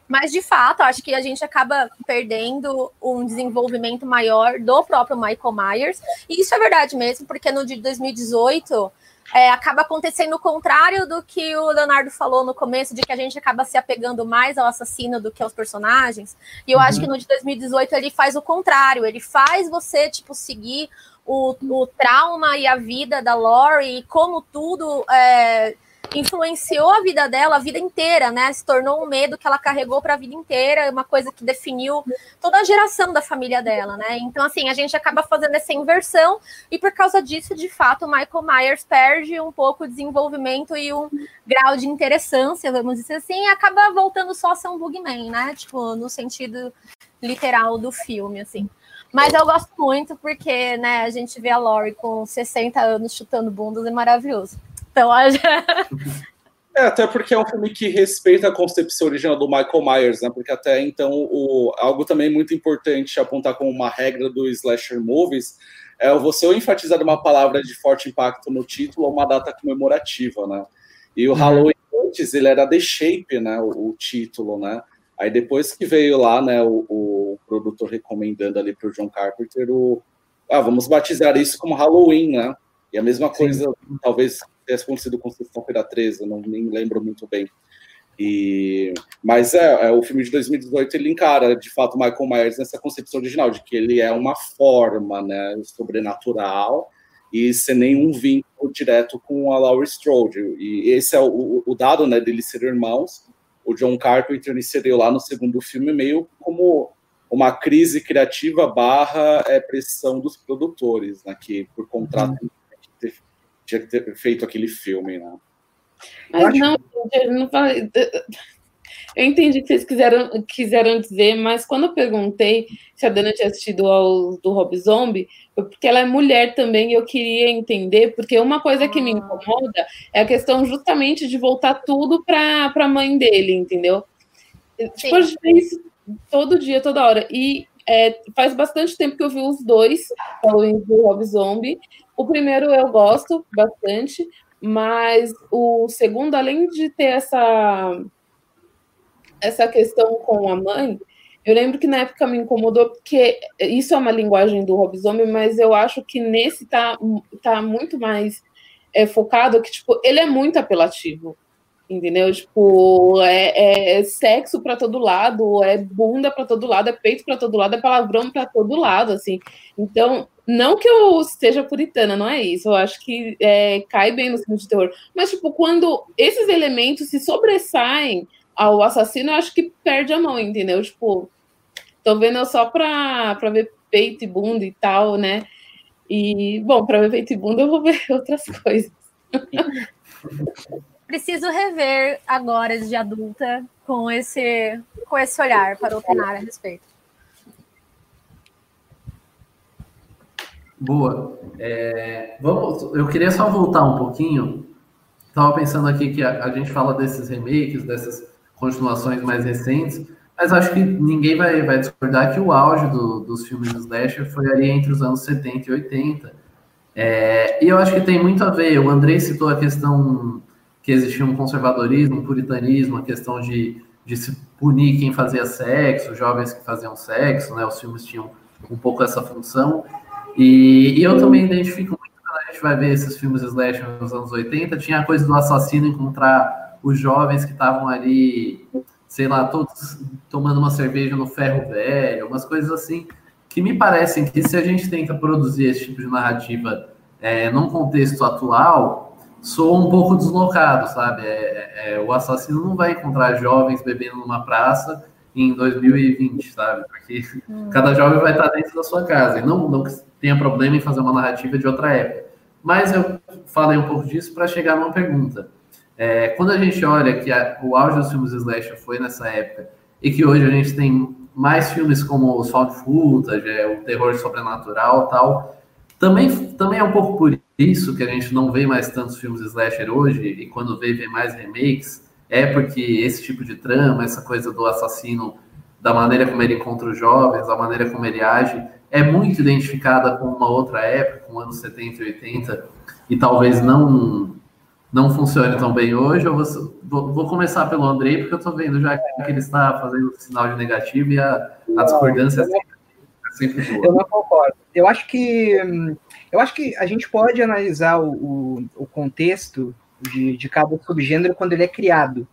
E: Mas de fato, acho que a gente acaba perdendo um desenvolvimento maior do próprio Michael Myers. E isso é verdade mesmo, porque no de 2018 é, acaba acontecendo o contrário do que o Leonardo falou no começo, de que a gente acaba se apegando mais ao assassino do que aos personagens. E eu uhum. acho que no de 2018 ele faz o contrário, ele faz você, tipo, seguir o, o trauma e a vida da Lori e como tudo é, influenciou a vida dela a vida inteira, né? Se tornou um medo que ela carregou para a vida inteira, uma coisa que definiu toda a geração da família dela, né? Então, assim, a gente acaba fazendo essa inversão e por causa disso, de fato, o Michael Myers perde um pouco de desenvolvimento e um grau de interessância, vamos dizer assim, e acaba voltando só a ser um bugman, né? Tipo, no sentido literal do filme, assim. Mas eu gosto muito porque, né, a gente vê a Lori com 60 anos chutando bundas, é maravilhoso. Então.
F: É, até porque é um filme que respeita a concepção original do Michael Myers, né? Porque até então, o, algo também muito importante apontar como uma regra do slasher movies é você ou enfatizar uma palavra de forte impacto no título ou uma data comemorativa, né? E o uhum. Halloween antes, ele era The Shape, né? O, o título, né? Aí depois que veio lá, né, o, o produtor recomendando ali para o John Carpenter o, ah, vamos batizar isso como Halloween, né? E a mesma coisa, Sim. talvez tenha acontecido com Sexta-feira 13, não nem lembro muito bem. E, mas é, é, o filme de 2018 ele encara de fato Michael Myers nessa concepção original de que ele é uma forma, né, sobrenatural e sem nenhum vínculo direto com a Laurie Strode. E esse é o, o dado, né, dele ser irmãos o John Carpenter inseriu lá no segundo filme meio como uma crise criativa barra é, pressão dos produtores, né, que por contrato uhum. Tinha que ter feito aquele filme, né?
C: Mas não, eu não falei. Eu entendi o que vocês quiseram, quiseram dizer, mas quando eu perguntei se a Dana tinha assistido ao do Rob Zombie, foi porque ela é mulher também e eu queria entender, porque uma coisa que me ah. incomoda é a questão justamente de voltar tudo para a mãe dele, entendeu? Tipo, a gente vê isso todo dia, toda hora. E é, faz bastante tempo que eu vi os dois, o do Rob Zombie. O primeiro eu gosto bastante, mas o segundo, além de ter essa essa questão com a mãe, Eu lembro que na época me incomodou, porque isso é uma linguagem do Zombie, mas eu acho que nesse tá, tá muito mais é, focado que, tipo, ele é muito apelativo entendeu? Tipo, é, é sexo para todo lado, é bunda para todo lado, é peito para todo lado, é palavrão para todo lado, assim. Então, não que eu seja puritana, não é isso. Eu acho que é, cai bem no filme de terror. Mas, tipo, quando esses elementos se sobressaem ao assassino, eu acho que perde a mão, entendeu? Tipo, tô vendo só pra, pra ver peito e bunda e tal, né? E, bom, pra ver peito e bunda eu vou ver outras coisas.
E: preciso rever agora de adulta com esse, com esse olhar para opinar a respeito.
B: Boa. É, vamos, eu queria só voltar um pouquinho. Estava pensando aqui que a, a, gente fala desses remakes, dessas continuações mais recentes, mas acho que ninguém vai, vai discordar que o auge do, dos filmes de slasher foi ali entre os anos 70 e 80. É, e eu acho que tem muito a ver. O Andrei citou a questão que existia um conservadorismo, um puritanismo, a questão de, de se punir quem fazia sexo, jovens que faziam sexo, né? Os filmes tinham um pouco essa função. E, e, eu também identifico muito quando a gente vai ver esses filmes slasher nos anos 80, tinha a coisa do assassino encontrar os jovens que estavam ali, sei lá, todos tomando uma cerveja no ferro velho, umas coisas assim, que me parecem que se a gente tenta produzir esse tipo de narrativa é, num contexto atual, sou um pouco deslocado, sabe? É, é, é, o assassino não vai encontrar jovens bebendo numa praça em 2020, sabe? Porque hum. cada jovem vai estar dentro da sua casa. E não, não tenha problema em fazer uma narrativa de outra época. Mas eu falei um pouco disso para chegar numa pergunta. É, quando a gente olha que a, o auge dos filmes slasher foi nessa época e que hoje a gente tem mais filmes como os found footage, é, o terror sobrenatural tal, também, também é um pouco por isso que a gente não vê mais tantos filmes slasher hoje, e quando vê, vê mais remakes, é porque esse tipo de trama, essa coisa do assassino, da maneira como ele encontra os jovens, da maneira como ele age, é muito identificada com uma outra época, com anos 70 e 80, e talvez não não funcione tão bem hoje. Eu vou, vou começar pelo Andrei, porque eu estou vendo já que ele está fazendo sinal de negativo e a, a discordância é sempre, é sempre boa.
D: Eu não concordo. Eu acho que eu acho que a gente pode analisar o, o, o contexto de, de cada subgênero quando ele é criado,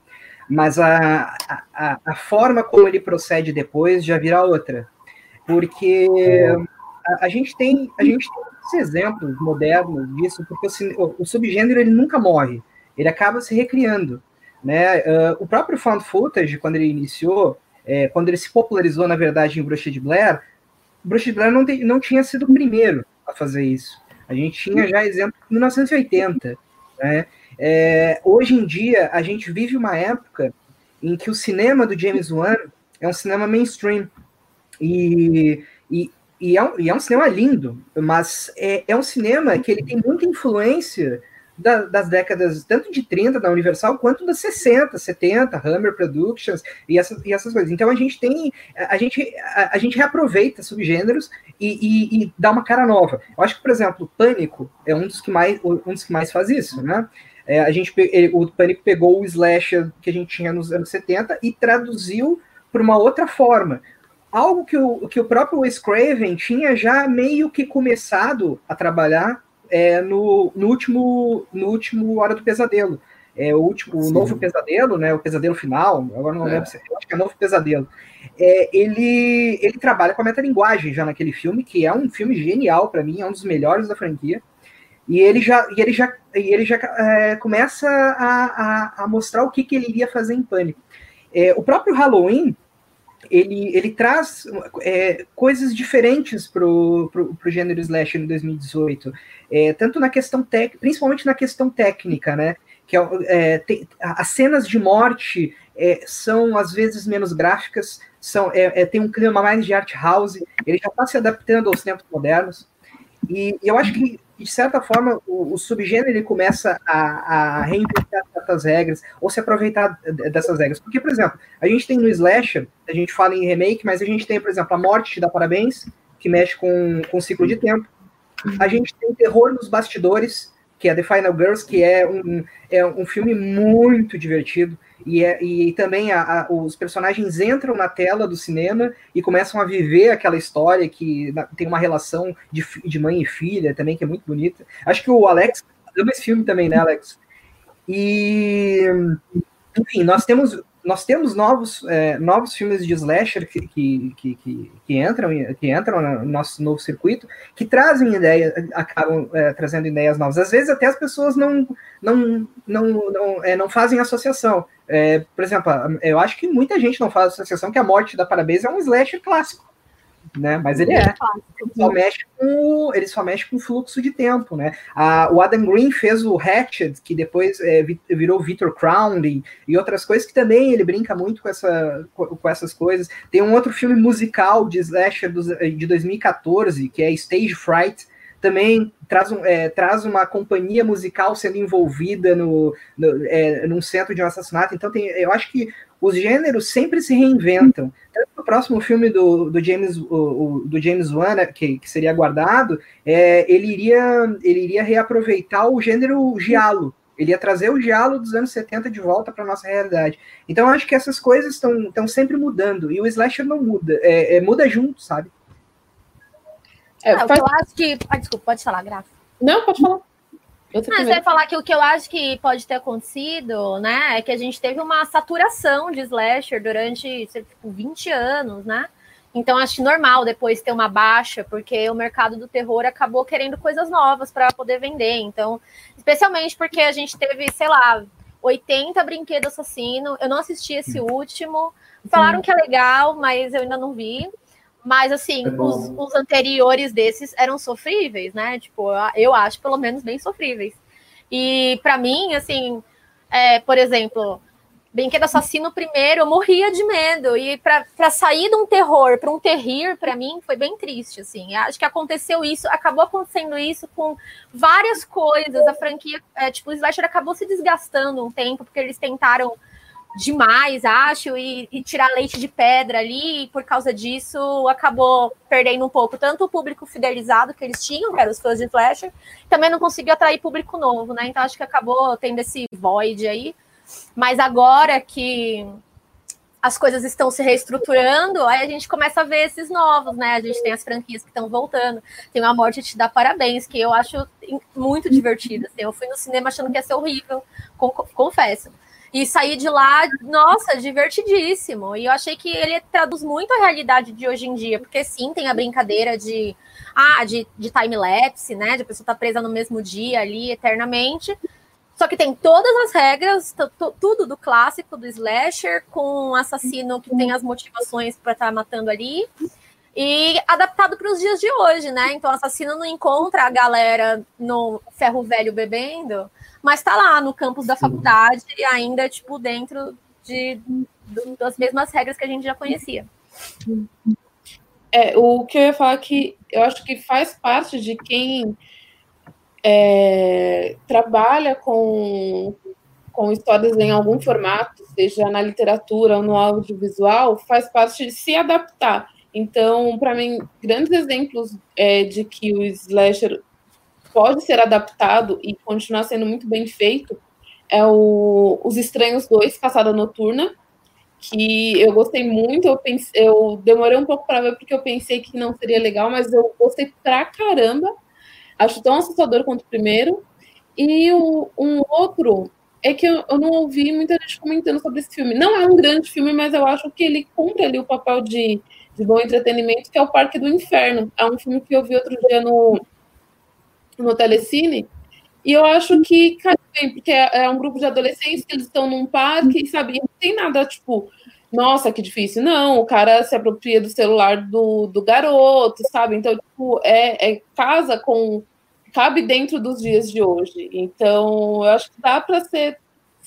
D: mas a, a, a forma como ele procede depois já vira outra, porque a, a gente tem a gente tem exemplos modernos disso, porque o, o, subgênero ele nunca morre, ele acaba se recriando, né? Uh, o próprio found footage quando ele iniciou, é, quando ele se popularizou na verdade em Bruxa de Blair, Bruxa de Blair não, te, não tinha sido o primeiro a fazer isso. A gente tinha já exemplo em 1980. Né? É, hoje em dia, a gente vive uma época em que o cinema do James Wan é um cinema mainstream. E, e, e, é, um, e é um cinema lindo, mas é, é um cinema que ele tem muita influência da, das décadas tanto de 30 da Universal quanto das 60, 70, Hammer Productions e essas, e essas coisas. Então a gente tem, a gente, a, a gente reaproveita subgêneros e, e, dá uma cara nova. Eu acho que, por exemplo, Pânico é um dos que mais, um dos que mais faz isso, né? É, a gente, ele, o Pânico pegou o slasher que a gente tinha nos anos 70 e traduziu para uma outra forma. Algo que o, que o próprio Wes Craven tinha já meio que começado a trabalhar é, no, no, último, no último Hora do Pesadelo. É, o último, o novo pesadelo, né? O pesadelo final, agora não é. lembro se acho que é novo pesadelo. É, ele, ele trabalha com a metalinguagem já naquele filme, que é um filme genial para mim, é um dos melhores da franquia. E ele já, e ele já, e ele já é, começa a, a, a, mostrar o que, que ele iria fazer em Pânico. É, o próprio Halloween, ele, ele traz é, coisas diferentes para o gênero slasher em 2018, é, tanto na questão técnica, principalmente na questão técnica, né? Que é, é tem, as cenas de morte são às vezes menos gráficas, são, tem um clima mais de art house, ele já está se adaptando aos tempos modernos. E, e eu acho que de certa forma, o, o subgênero ele começa a, a, reinventar certas regras ou se aproveitar dessas regras. Porque, por exemplo, a gente tem no Slasher, a gente fala em remake, mas a gente tem, por exemplo, a Morte te dá parabéns, que mexe com, com o ciclo de tempo. A gente tem terror nos bastidores, que é The Final Girls, que é um, é um filme muito divertido. E, é, e também a, a, os personagens entram na tela do cinema e começam a viver aquela história que tem uma relação de, de mãe e filha também, que é muito bonita. Acho que o Alex ama esse filme também, né, Alex? E, enfim, nós temos nós temos novos, é, novos filmes de slasher que, que, que, que, entram, que entram no nosso novo circuito, que trazem ideias, acabam é, trazendo ideias novas. Às vezes até as pessoas não, não, não, não, é, não fazem associação. É, por exemplo, eu acho que muita gente não faz associação que a morte da Parabéns é um slasher clássico né? Mas ele é. Ele só mexe com, ele só mexe com fluxo de tempo, né? A, o Adam Green fez o Hatchet, que depois é, virou Victor Crown e, outras coisas que também ele brinca muito com, essa, com, essas coisas. Tem um outro filme musical de slasher dos, de 2014, que é Stage Fright, também traz, um, é, traz uma companhia musical sendo envolvida no, no é, num centro de um assassinato. Então, tem, eu acho que os gêneros sempre se reinventam. Tanto no próximo filme do, do James o, o, do James Wan, né, que, que seria aguardado, é, ele, iria, ele iria reaproveitar o gênero giallo. Ele ia trazer o giallo dos anos 70 de volta para nossa realidade. Então, eu acho que essas coisas estão sempre mudando. E o slasher não muda. É, é muda junto, sabe?
E: É, ah, faz... Eu acho que. Ah, desculpa, pode falar, Graça.
C: Não, pode falar.
E: Mas vai falar que o que eu acho que pode ter acontecido, né, é que a gente teve uma saturação de slasher durante tipo, 20 anos, né? Então acho normal depois ter uma baixa, porque o mercado do terror acabou querendo coisas novas para poder vender. Então, especialmente porque a gente teve, sei lá, 80 brinquedos assassino. Eu não assisti esse último. Falaram que é legal, mas eu ainda não vi. Mas, assim, é os, os, anteriores desses eram sofríveis, né? Tipo, eu acho, pelo menos, bem sofríveis. E, para mim, assim, é, por exemplo, Brinquedo Assassino primeiro, eu morria de medo. E para sair de um terror para um terrir, para mim, foi bem triste, assim. Acho que aconteceu isso, acabou acontecendo isso com várias coisas. A franquia, é, tipo, o Slasher acabou se desgastando um tempo, porque eles tentaram demais, acho, e, e, tirar leite de pedra ali, e por causa disso acabou perdendo um pouco tanto o público fidelizado que eles tinham, que eram os fãs de Flasher, também não conseguiu atrair público novo, né? Então acho que acabou tendo esse void aí. Mas agora que as coisas estão se reestruturando, aí a gente começa a ver esses novos, né? A gente tem as franquias que estão voltando. Tem a Morte Te Dá Parabéns, que eu acho muito divertida. Assim. Eu fui no cinema achando que ia ser horrível, confesso. E saí de lá, nossa, divertidíssimo. E eu achei que ele traduz muito a realidade de hoje em dia, porque sim, tem a brincadeira de ah, de, de time-lapse, né? De a pessoa estar tá presa no mesmo dia ali eternamente. Só que tem todas as regras, tudo do clássico do slasher, com um assassino que tem as motivações para estar tá matando ali. E adaptado para os dias de hoje, né? Então o assassino não encontra a galera no ferro velho bebendo, mas tá lá no campus da faculdade e ainda, tipo, dentro de, de, das mesmas regras que a gente já conhecia.
C: É, o que eu ia falar é que eu acho que faz parte de quem é, trabalha com, com histórias em algum formato, seja na literatura ou no audiovisual, faz parte de se adaptar. Então, para mim, grandes exemplos é, de que o slasher pode ser adaptado e continuar sendo muito bem feito é o Os Estranhos 2, Caçada Noturna, que eu gostei muito, eu, pense, eu demorei um pouco para ver porque eu pensei que não seria legal, mas eu gostei pra caramba. Acho tão assustador quanto o primeiro. E o, um outro é que eu, eu, não ouvi muita gente comentando sobre esse filme. Não é um grande filme, mas eu acho que ele cumpre ali o papel de, de bom entretenimento, que é o Parque do Inferno. É um filme que eu vi outro dia no, no Telecine, e eu acho que cai bem, porque é, é um grupo de adolescentes que eles estão num parque, e sabe, não tem nada, tipo, nossa, que difícil. Não, o cara se apropria do celular do, do garoto, sabe? Então, tipo, é, é casa com. cabe dentro dos dias de hoje. Então, eu acho que dá para ser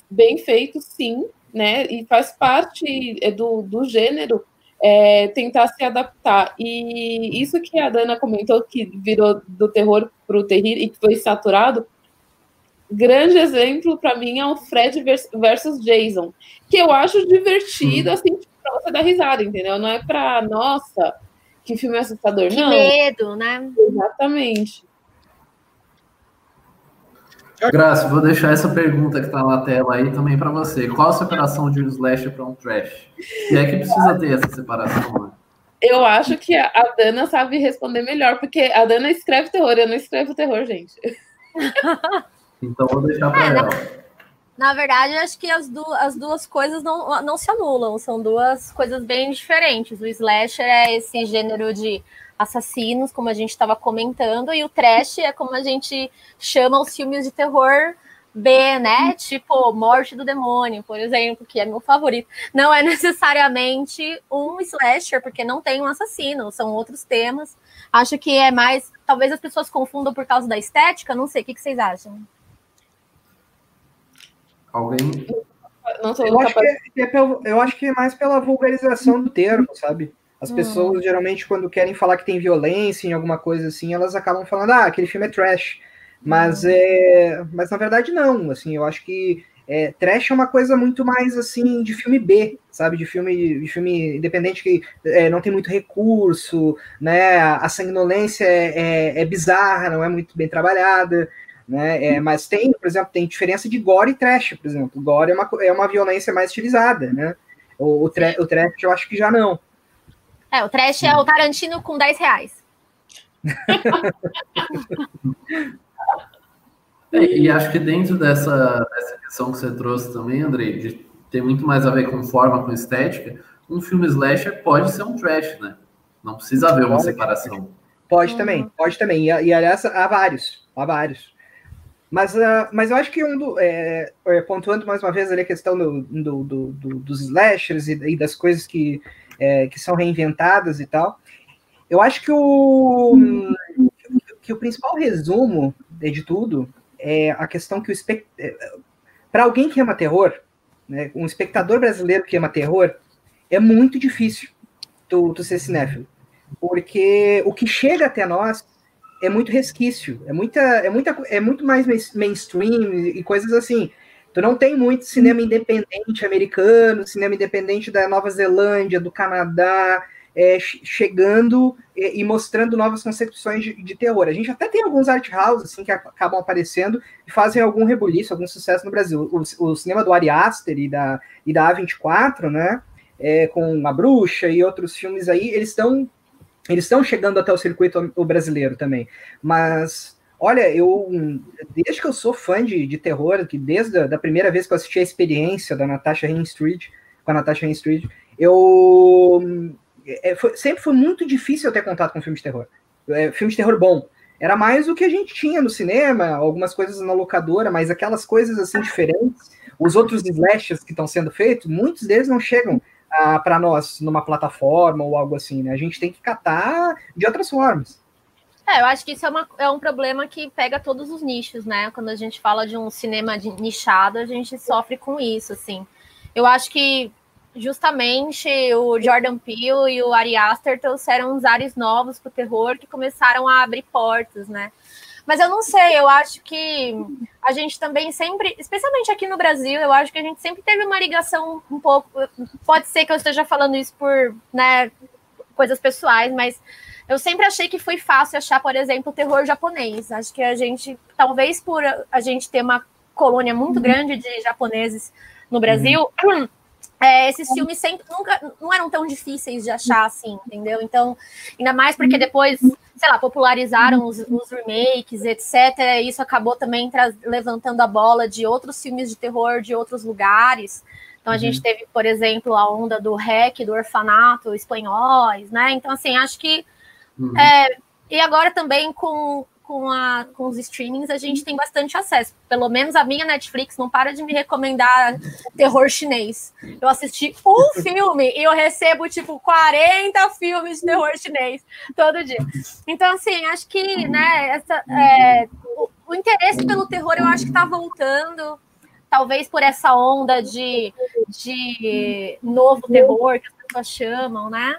C: bem feito, sim, né? E faz parte é, do, do gênero é, tentar se adaptar. E isso que a Dana comentou, que virou do terror para o terrir e que foi saturado, grande exemplo para mim é o Fred versus Jason, que eu acho divertido, assim, tipo, para você dar risada, entendeu? Não é para, nossa, que filme assustador,
E: que
C: não.
E: medo, né?
C: Exatamente.
B: Graça, vou deixar essa pergunta que está na tela aí também para você. Qual a separação de um slasher para um trash? E é que precisa ter essa separação, né?
C: Eu acho que a Dana sabe responder melhor, porque a Dana escreve terror, eu não escrevo terror, gente.
B: Então vou deixar para é, ela.
E: Na, na, verdade, acho que as, du as duas coisas não, não se anulam, são duas coisas bem diferentes. O slasher é esse gênero de assassinos, como a gente estava comentando, e o trash é como a gente chama os filmes de terror B, né? Tipo Morte do Demônio, por exemplo, que é meu favorito. Não é necessariamente um slasher, porque não tem um assassino, são outros temas. Acho que é mais. Talvez as pessoas confundam por causa da estética, não sei. O que, que vocês acham?
B: Alguém?
D: Não sei, eu, acho que é, é pelo, eu acho que é mais pela vulgarização do termo, sabe? As pessoas, hum. geralmente, quando querem falar que tem violência em alguma coisa assim, elas acabam falando, ah, aquele filme é trash. Mas, hum. é, mas na verdade, não. Assim, eu acho que é, trash é uma coisa muito mais assim de filme B, sabe? De filme, de filme independente que é, não tem muito recurso, né? A sanguinolência é, é, é bizarra, não é muito bem trabalhada. Né? É, mas tem, por exemplo, tem diferença de gore e trash, por exemplo. Gore é uma, é uma violência mais estilizada, né? O, o, tra o trash eu acho que já não.
E: É, o trash é o Tarantino com 10 reais.
B: é, e acho que dentro dessa, dessa questão que você trouxe também, Andrei, de ter muito mais a ver com forma, com estética, um filme slasher pode ser um trash, né? Não precisa haver uma separação.
D: Pode também, uhum. pode também. E, e aliás, há vários, há vários. Mas, uh, mas eu acho que um do, é, é, pontuando mais uma vez ali a questão do, do, do, dos slashers e, e, das coisas que, é, que são reinventadas e tal, eu acho que o, que o principal resumo de tudo é a questão que o é, para alguém que ama terror, né, um espectador brasileiro que ama terror, é muito difícil tu, tu ser cinéfilo. Porque o que chega até nós é muito resquício, é muita, é muita, é muito mais mainstream e coisas assim. Tu não tem muito cinema independente americano, cinema independente da Nova Zelândia, do Canadá, é, chegando e, e, mostrando novas concepções de, de, terror. A gente até tem alguns art house assim que acabam aparecendo e fazem algum rebuliço, algum sucesso no Brasil. O, o cinema do Ari Aster e da, e da A24, né? É, com A Bruxa e outros filmes aí, eles estão eles estão chegando até o circuito brasileiro também. Mas, olha, eu desde que eu sou fã de, de terror, que desde a da primeira vez que eu assisti a experiência da Natasha Street com a Natasha Street eu é, foi, sempre foi muito difícil eu ter contato com filme de terror. É, filme de terror bom. Era mais o que a gente tinha no cinema, algumas coisas na locadora, mas aquelas coisas assim diferentes, os outros slashes que estão sendo feitos, muitos deles não chegam ah, para nós numa plataforma ou algo assim, né? A gente tem que catar de outras formas.
E: É, eu acho que isso é, uma, é um problema que pega todos os nichos, né? Quando a gente fala de um cinema de, nichado, a gente sofre com isso, assim. Eu acho que justamente o Jordan Peele e o Ari Aster trouxeram uns ares novos para o terror que começaram a abrir portas, né? Mas eu não sei, eu acho que a gente também sempre, especialmente aqui no Brasil, eu acho que a gente sempre teve uma ligação um pouco. Pode ser que eu esteja falando isso por né, coisas pessoais, mas eu sempre achei que foi fácil achar, por exemplo, o terror japonês. Acho que a gente, talvez por a gente ter uma colônia muito grande de japoneses no Brasil, uhum. é, esses filmes sempre nunca não eram tão difíceis de achar assim, entendeu? Então, ainda mais porque depois sei lá, popularizaram os, os remakes, etc. Isso acabou também levantando a bola de outros filmes de terror de outros lugares. Então a uhum. gente teve, por exemplo, a onda do REC, do orfanato espanhóis, né? Então, assim, acho que. Uhum. É, e agora também com com, a, com os streamings, a gente tem bastante acesso. Pelo menos a minha Netflix não para de me recomendar terror chinês. Eu assisti um filme e eu recebo, tipo, 40 filmes de terror chinês todo dia. Então, assim, acho que, né, essa, é, o, o interesse pelo terror eu acho que está voltando talvez por essa onda de, de novo terror que as pessoas chamam, né?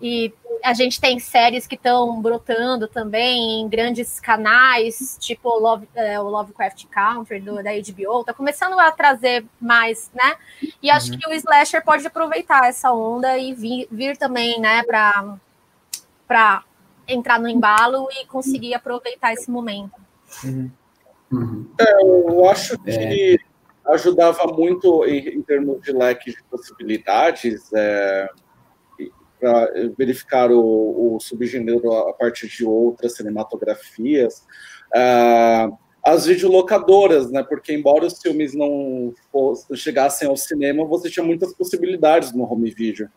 E: E a gente tem séries que estão brotando também em grandes canais, tipo Love, é, o Lovecraft Country do, da HBO, tá começando a trazer mais, né? E acho uhum. que o Slasher pode aproveitar essa onda e vir, vir também, né, para entrar no embalo e conseguir aproveitar esse momento.
D: Uhum.
F: Uhum. É, eu acho que é. ajudava muito em, em, termos de leque de possibilidades é, para verificar o, o subgênero a partir de outras cinematografias. Uh, as videolocadoras, né? Porque embora os filmes não chegassem ao cinema, você tinha muitas possibilidades no home video.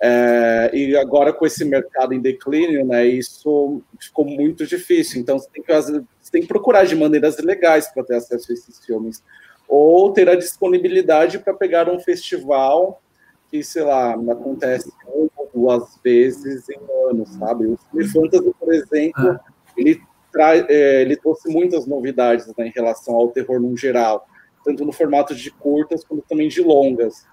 F: É, e agora com esse mercado em declínio, né, isso ficou muito difícil. Então você tem que, você tem que procurar de maneiras legais para ter acesso a esses filmes, ou ter a disponibilidade para pegar um festival que, sei lá, acontece duas vezes em ano, sabe? O Cine Fantasy, por exemplo, ah. ele, traz, é, ele trouxe muitas novidades né, em relação ao terror no geral, tanto no formato de curtas quanto também de longas.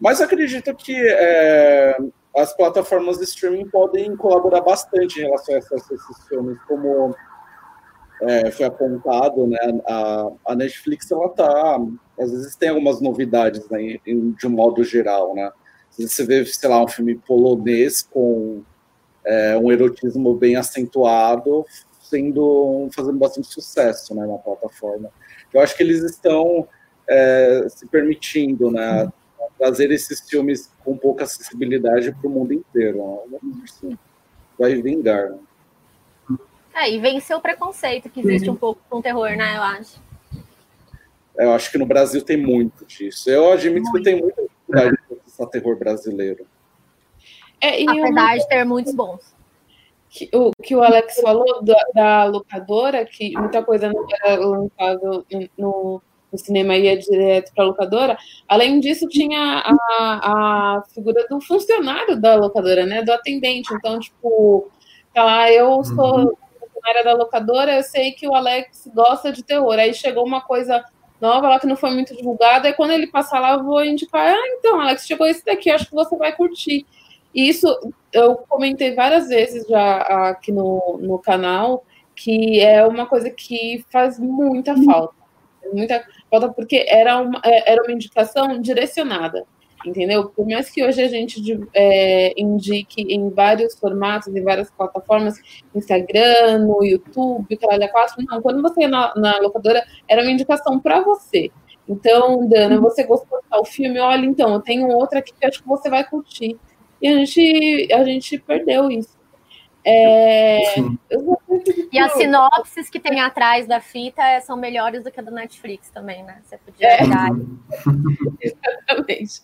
F: Mas acredito que é, as plataformas de streaming podem colaborar bastante em relação a esses filmes, como é, foi apontado, né? A, a, Netflix ela tá, às vezes tem algumas novidades, né, em, de um modo geral, né? Você vê, sei lá, um filme polonês com é, um erotismo bem acentuado, sendo fazendo bastante sucesso, né, na plataforma. Eu acho que eles estão é, se permitindo, né, trazer esses filmes com pouca acessibilidade para o mundo inteiro. Né? Vai vingar. Né?
E: É, e vencer o preconceito que existe um pouco com o terror, né? Eu acho.
F: É, eu acho que no Brasil tem muito disso. Eu admito muito. que tem muita dificuldade de processar terror brasileiro.
E: É, Apesar de ter muitos bons.
C: Que, o que o Alex falou da, da locadora, que muita coisa não era lançada no, no cinema ia direto para a locadora. Além disso, tinha a, a figura do funcionário da locadora, né? Do atendente. Então, tipo, tá lá, eu sou uhum. funcionária da locadora, eu sei que o Alex gosta de terror. Aí chegou uma coisa nova lá que não foi muito divulgada, e quando ele passar lá, eu vou indicar, ah, então, Alex, chegou esse daqui, acho que você vai curtir. E isso eu comentei várias vezes já aqui no, no canal, que é uma coisa que faz muita falta. Muita falta porque era uma, é, era uma indicação direcionada, entendeu? Por mais que hoje a gente é, indique em vários formatos, em várias plataformas, Instagram, no YouTube, Caralho 4, não, quando você ia na, na locadora, era uma indicação para você. Então, Dana, uhum. você gostou do filme? Olha, então, eu tenho outra aqui que acho que você vai curtir. E a gente, a gente perdeu isso. É,
E: e as sinopses que tem atrás da fita são melhores do que a do Netflix também, né? Você podia é.
C: Exatamente.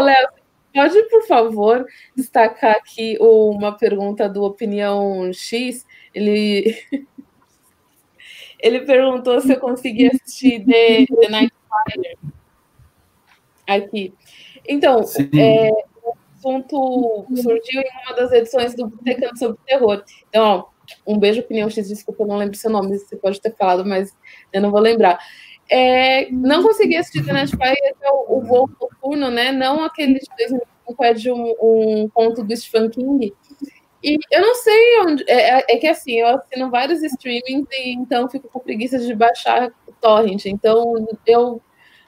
C: Léo, pode, por favor, destacar aqui uma pergunta do Opinião X. Ele, ele perguntou se eu conseguia assistir The, The Night Fire aqui. Então, é, assunto surgiu em uma das edições do Botecando sobre Terror. Então, ó, um beijo, Opinião X, desculpa, eu não lembro seu nome, você pode ter falado, mas eu não vou lembrar. É, não consegui assistir The Night Fire, o, o voo noturno, né? Não aquele de 2005, é de um, um conto do Stephen King. E eu não sei onde. É, é, é, que assim, eu assino vários streamings e então fico com preguiça de baixar torrent. Então eu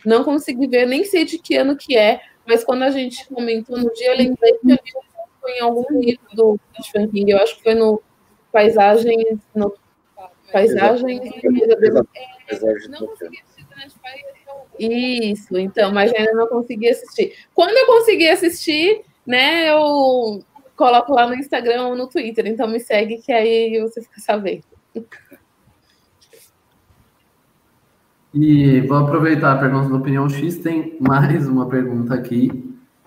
C: não consegui ver, nem sei de que ano que é, mas quando a gente comentou no dia, eu lembrei que eu li foi em algum livro do Stephen King, eu acho que foi no Paisagens. No, Paisagens. É, não consegui assistir Isso, então, mas ainda não consegui assistir. Quando eu consegui assistir, né, eu coloco lá no Instagram ou no Twitter, então me segue que aí você fica sabendo.
B: E vou aproveitar a pergunta da Opinião X, tem mais uma pergunta aqui,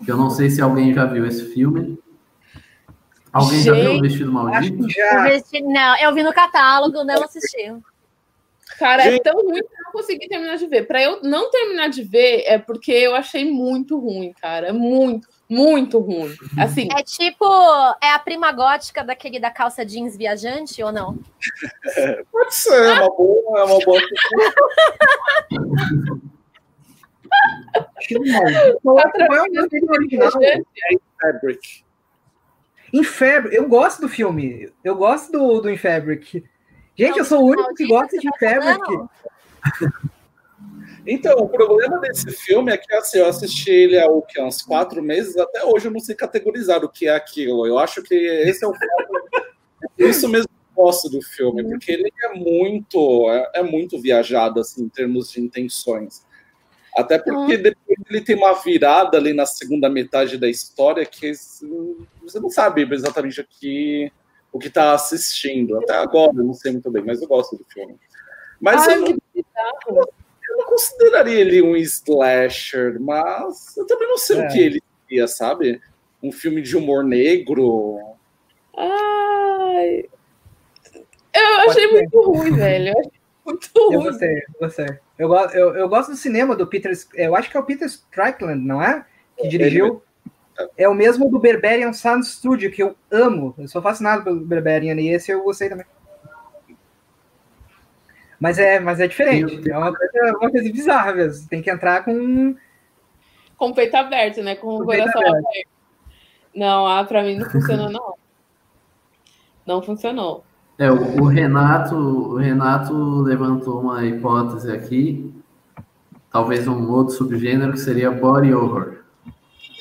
B: que eu não sei se alguém já viu esse filme. Alguém Gente, já viu o Vestido Maldito?
E: Já. Vestido, não, eu vi no catálogo, não assisti.
C: Cara, é Gente. é tão ruim que eu não consegui terminar de ver. Para eu não terminar de ver, é porque eu achei muito ruim, cara. Muito muito ruim. Assim.
E: É tipo, é a prima gótica daquele da calça jeans viajante ou não?
F: É, pode ser, é uma boa, é uma boa.
D: Fabric. Em Fabric, eu gosto do filme. Eu gosto do, do In Fabric. Gente, eu sou o único que gosta de Fabric.
F: Então, o problema desse filme é que assim, eu assisti ele há uns quatro meses, até hoje eu não sei categorizar o que é aquilo. Eu acho que esse é o Isso mesmo gosto do filme, porque ele é muito, é, é muito viajado, assim, em termos de intenções. Até porque
C: Hum.
F: depois ele tem uma virada ali na segunda metade da história que você não sabe exatamente o que o que está assistindo. Até agora, eu não sei muito bem, mas eu gosto do filme. Mas
C: Ai,
F: eu, não,
C: que bizarro.
F: eu não consideraria ele um slasher, mas eu também não sei
D: É.
F: o que ele seria, sabe? Um filme de humor negro.
C: Ai. Eu
D: Pode
C: achei
D: ser.
C: muito ruim, velho. Eu achei muito
D: Eu
C: ruim.
D: gostei, eu gostei. Eu, go- eu, eu gosto do cinema do Peter. Eu acho que é o Peter Strickland, não é? Que dirigiu. É o mesmo do Berberian Sound Studio, que eu amo. Eu sou fascinado pelo Berberian, e esse eu gostei também. Mas é, mas é diferente. É uma coisa, uma coisa bizarra mesmo. Tem que entrar com.
C: Com o peito aberto, né? Com o
D: Com o
C: coração
D: aberto.
C: aberto. Não, ah, pra mim não funcionou, não. Não funcionou.
B: É, o, o Renato, o Renato levantou uma hipótese aqui, talvez um outro subgênero que seria body horror,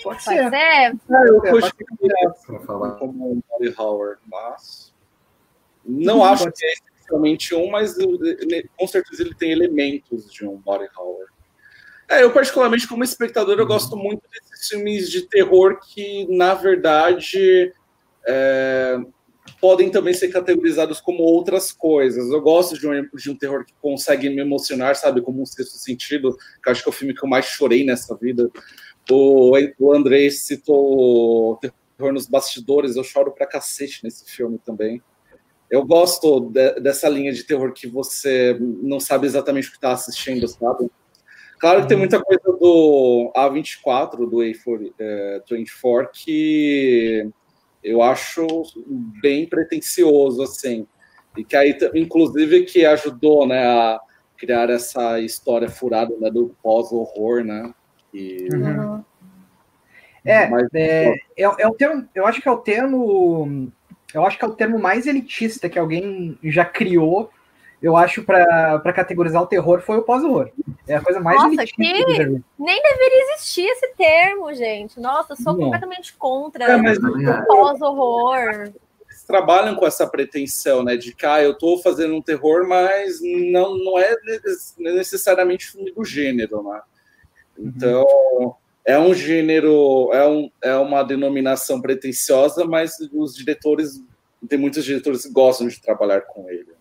D: Pode
E: Pode
D: ser.
E: ser?
F: Eu
D: É,
F: curti
B: para falar.
F: como Molly Howard, mas não acho que é essencialmente um, mas com certeza ele tem elementos de um Body Howard. É, eu particularmente como espectador eu gosto muito desses filmes de terror que na verdade é, podem também ser categorizados como outras coisas. Eu gosto de um, de um terror que consegue me emocionar, sabe, como um sexto sentido, que acho que é o filme que eu mais chorei nessa vida. O, o Andrei citou terror nos bastidores, eu choro pra cacete nesse filme também. Eu gosto de- dessa linha de terror que você não sabe exatamente o que está assistindo, sabe? Claro que tem muita coisa do A24, do A24, que eu acho bem pretencioso, assim. E que aí, inclusive, que ajudou, né, a criar essa história furada né, do pós-horror, né? E,
D: Uhum. É,
F: Mas-
D: é, é, é o termo, eu acho que é o termo, eu acho que é o termo mais elitista que alguém já criou, eu acho, para categorizar o terror foi o pós-horror. É a coisa mais
E: Nossa,
D: elitista
E: que-
D: eu já vi.
E: Nem deveria existir esse termo, gente. Nossa, eu sou
D: Não.
E: completamente contra
F: É, mas-
E: o pós-horror.
F: eles trabalham com essa pretensão, né? De que ah, eu tô fazendo um terror, mas não, não é necessariamente filme do gênero, né? Então, é um gênero, é, um, é uma denominação pretensiosa, mas os diretores, tem muitos diretores que gostam de trabalhar com ele.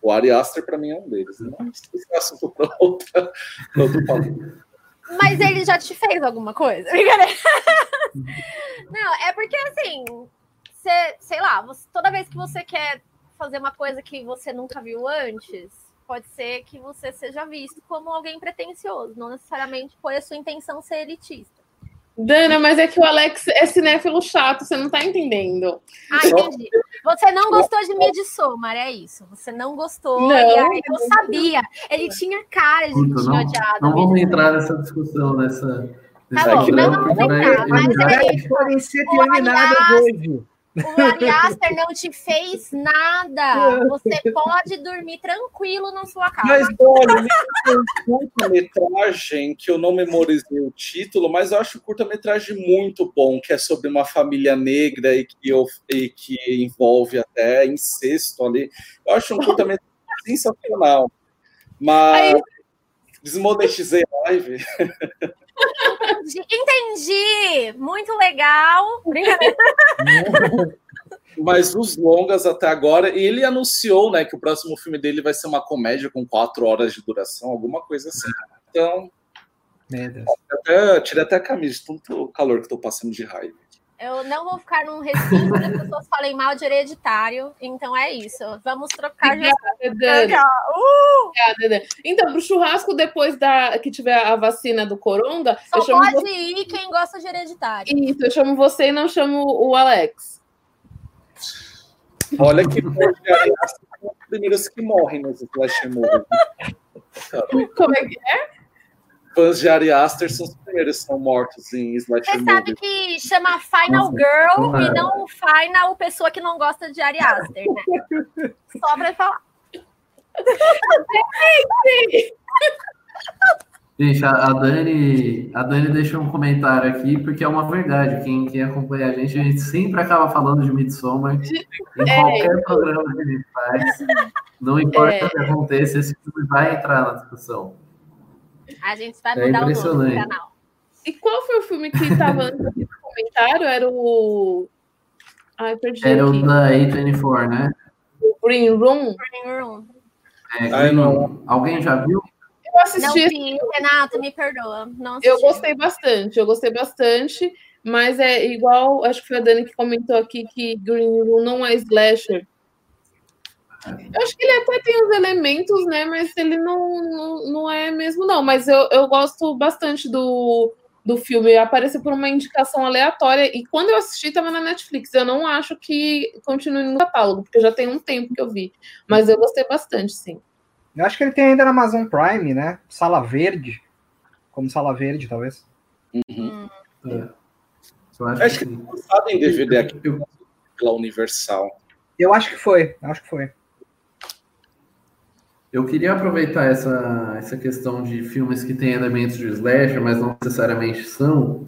F: O Ari Aster, para mim, é um deles. Não esse é assunto para outra, pra outro papo.
E: Mas ele já te fez alguma coisa? Brincadeira. Não, é porque assim, você, sei lá, você- toda vez que você quer fazer uma coisa que você nunca viu antes, pode ser que você seja visto como alguém pretencioso, não necessariamente foi a sua intenção ser elitista.
C: Dana, mas é que o Alex é cinéfilo chato, você não tá entendendo.
E: Ah, entendi. Você não gostou de Midsommar, é isso. Você não gostou.
C: Não.
E: e aí eu sabia. Ele tinha cara de que
B: Puta,
E: tinha
B: não,
E: odiado.
B: não vamos entrar nessa discussão, nessa.
E: Tá bom, não vamos entrar, mas
B: vai-
E: aí-
D: Elas podem ser
E: O
D: terminadas
E: aliás-
D: hoje.
E: O Ari Aster não te fez nada. Você pode dormir tranquilo na sua casa.
F: Mas olha, tem um curta-metragem que eu não memorizei o título, mas eu acho um curta-metragem muito bom, que é sobre uma família negra e que, eu- e que envolve até incesto ali. Eu acho um curta-metragem sensacional. Mas
C: Aí-
F: desmonetizei a live.
E: Entendi. Entendi. Muito legal. Brincadeira.
F: Mas os longas até agora, e ele anunciou né, que o próximo filme dele vai ser uma comédia com quatro horas de duração, alguma coisa assim. Então,
D: Meu Deus.
F: até, tirei até a camisa de tanto calor que estou passando de raiva.
E: Eu não vou ficar num recinto onde as pessoas falem mal de hereditário. Então é isso. Vamos trocar de
C: Obrigada, Dana.
E: Uh!
C: Obrigada, Dana. Então, pro churrasco depois da que tiver a vacina do Coronga, eu
E: Só
C: chamo
E: pode ir quem gosta de hereditário.
C: Isso, eu chamo você e não chamo o Alex.
F: Olha que os primeiros que morrem nos Flash Movie.
C: Como é que é?
F: Fãs de Ari Aster são os primeiros que são mortos em Slash
E: Você sabe
F: Movie.
E: que chama Final
B: Nossa,
E: Girl
B: cara.
E: e não Final pessoa que não gosta de Ari Aster, né? Só pra falar.
B: Gente, a, a, Dani, a Dani deixou um comentário aqui, porque é uma verdade. Quem, quem acompanha a gente, a gente sempre acaba falando de Midsommar em é. qualquer programa que a gente faz. Não importa é. o que aconteça, esse filme vai entrar na discussão.
E: A gente vai é mudar é o nome do canal.
C: E qual foi o filme que estava no comentário? Era o. Ai, perdi.
B: Era aqui. o da A24, né?
C: O Green Room.
E: Green Room.
B: É, Green Room. Alguém já viu?
C: Eu assisti.
E: Não Renato, me perdoa. Não
C: eu gostei bastante, eu gostei bastante, mas é igual, acho que foi a Dani que comentou aqui que Green Room não é slasher. Eu acho que ele até tem os elementos, né? Mas ele não, não, não é mesmo, não. Mas eu, eu gosto bastante do, do filme. Apareceu por uma indicação aleatória. E quando eu assisti, estava na Netflix. Eu não acho que continue no catálogo, porque já tem um tempo que eu vi. Mas eu gostei bastante, sim.
D: Eu acho que ele tem ainda na Amazon Prime, né? Sala Verde. Como Sala Verde, talvez.
F: Uhum. É. Eu acho, acho que, que lançado em DVD aqui pela Universal.
D: Eu acho que foi, acho que foi.
B: Eu queria aproveitar essa, essa questão de filmes que têm elementos de slasher, mas não necessariamente são,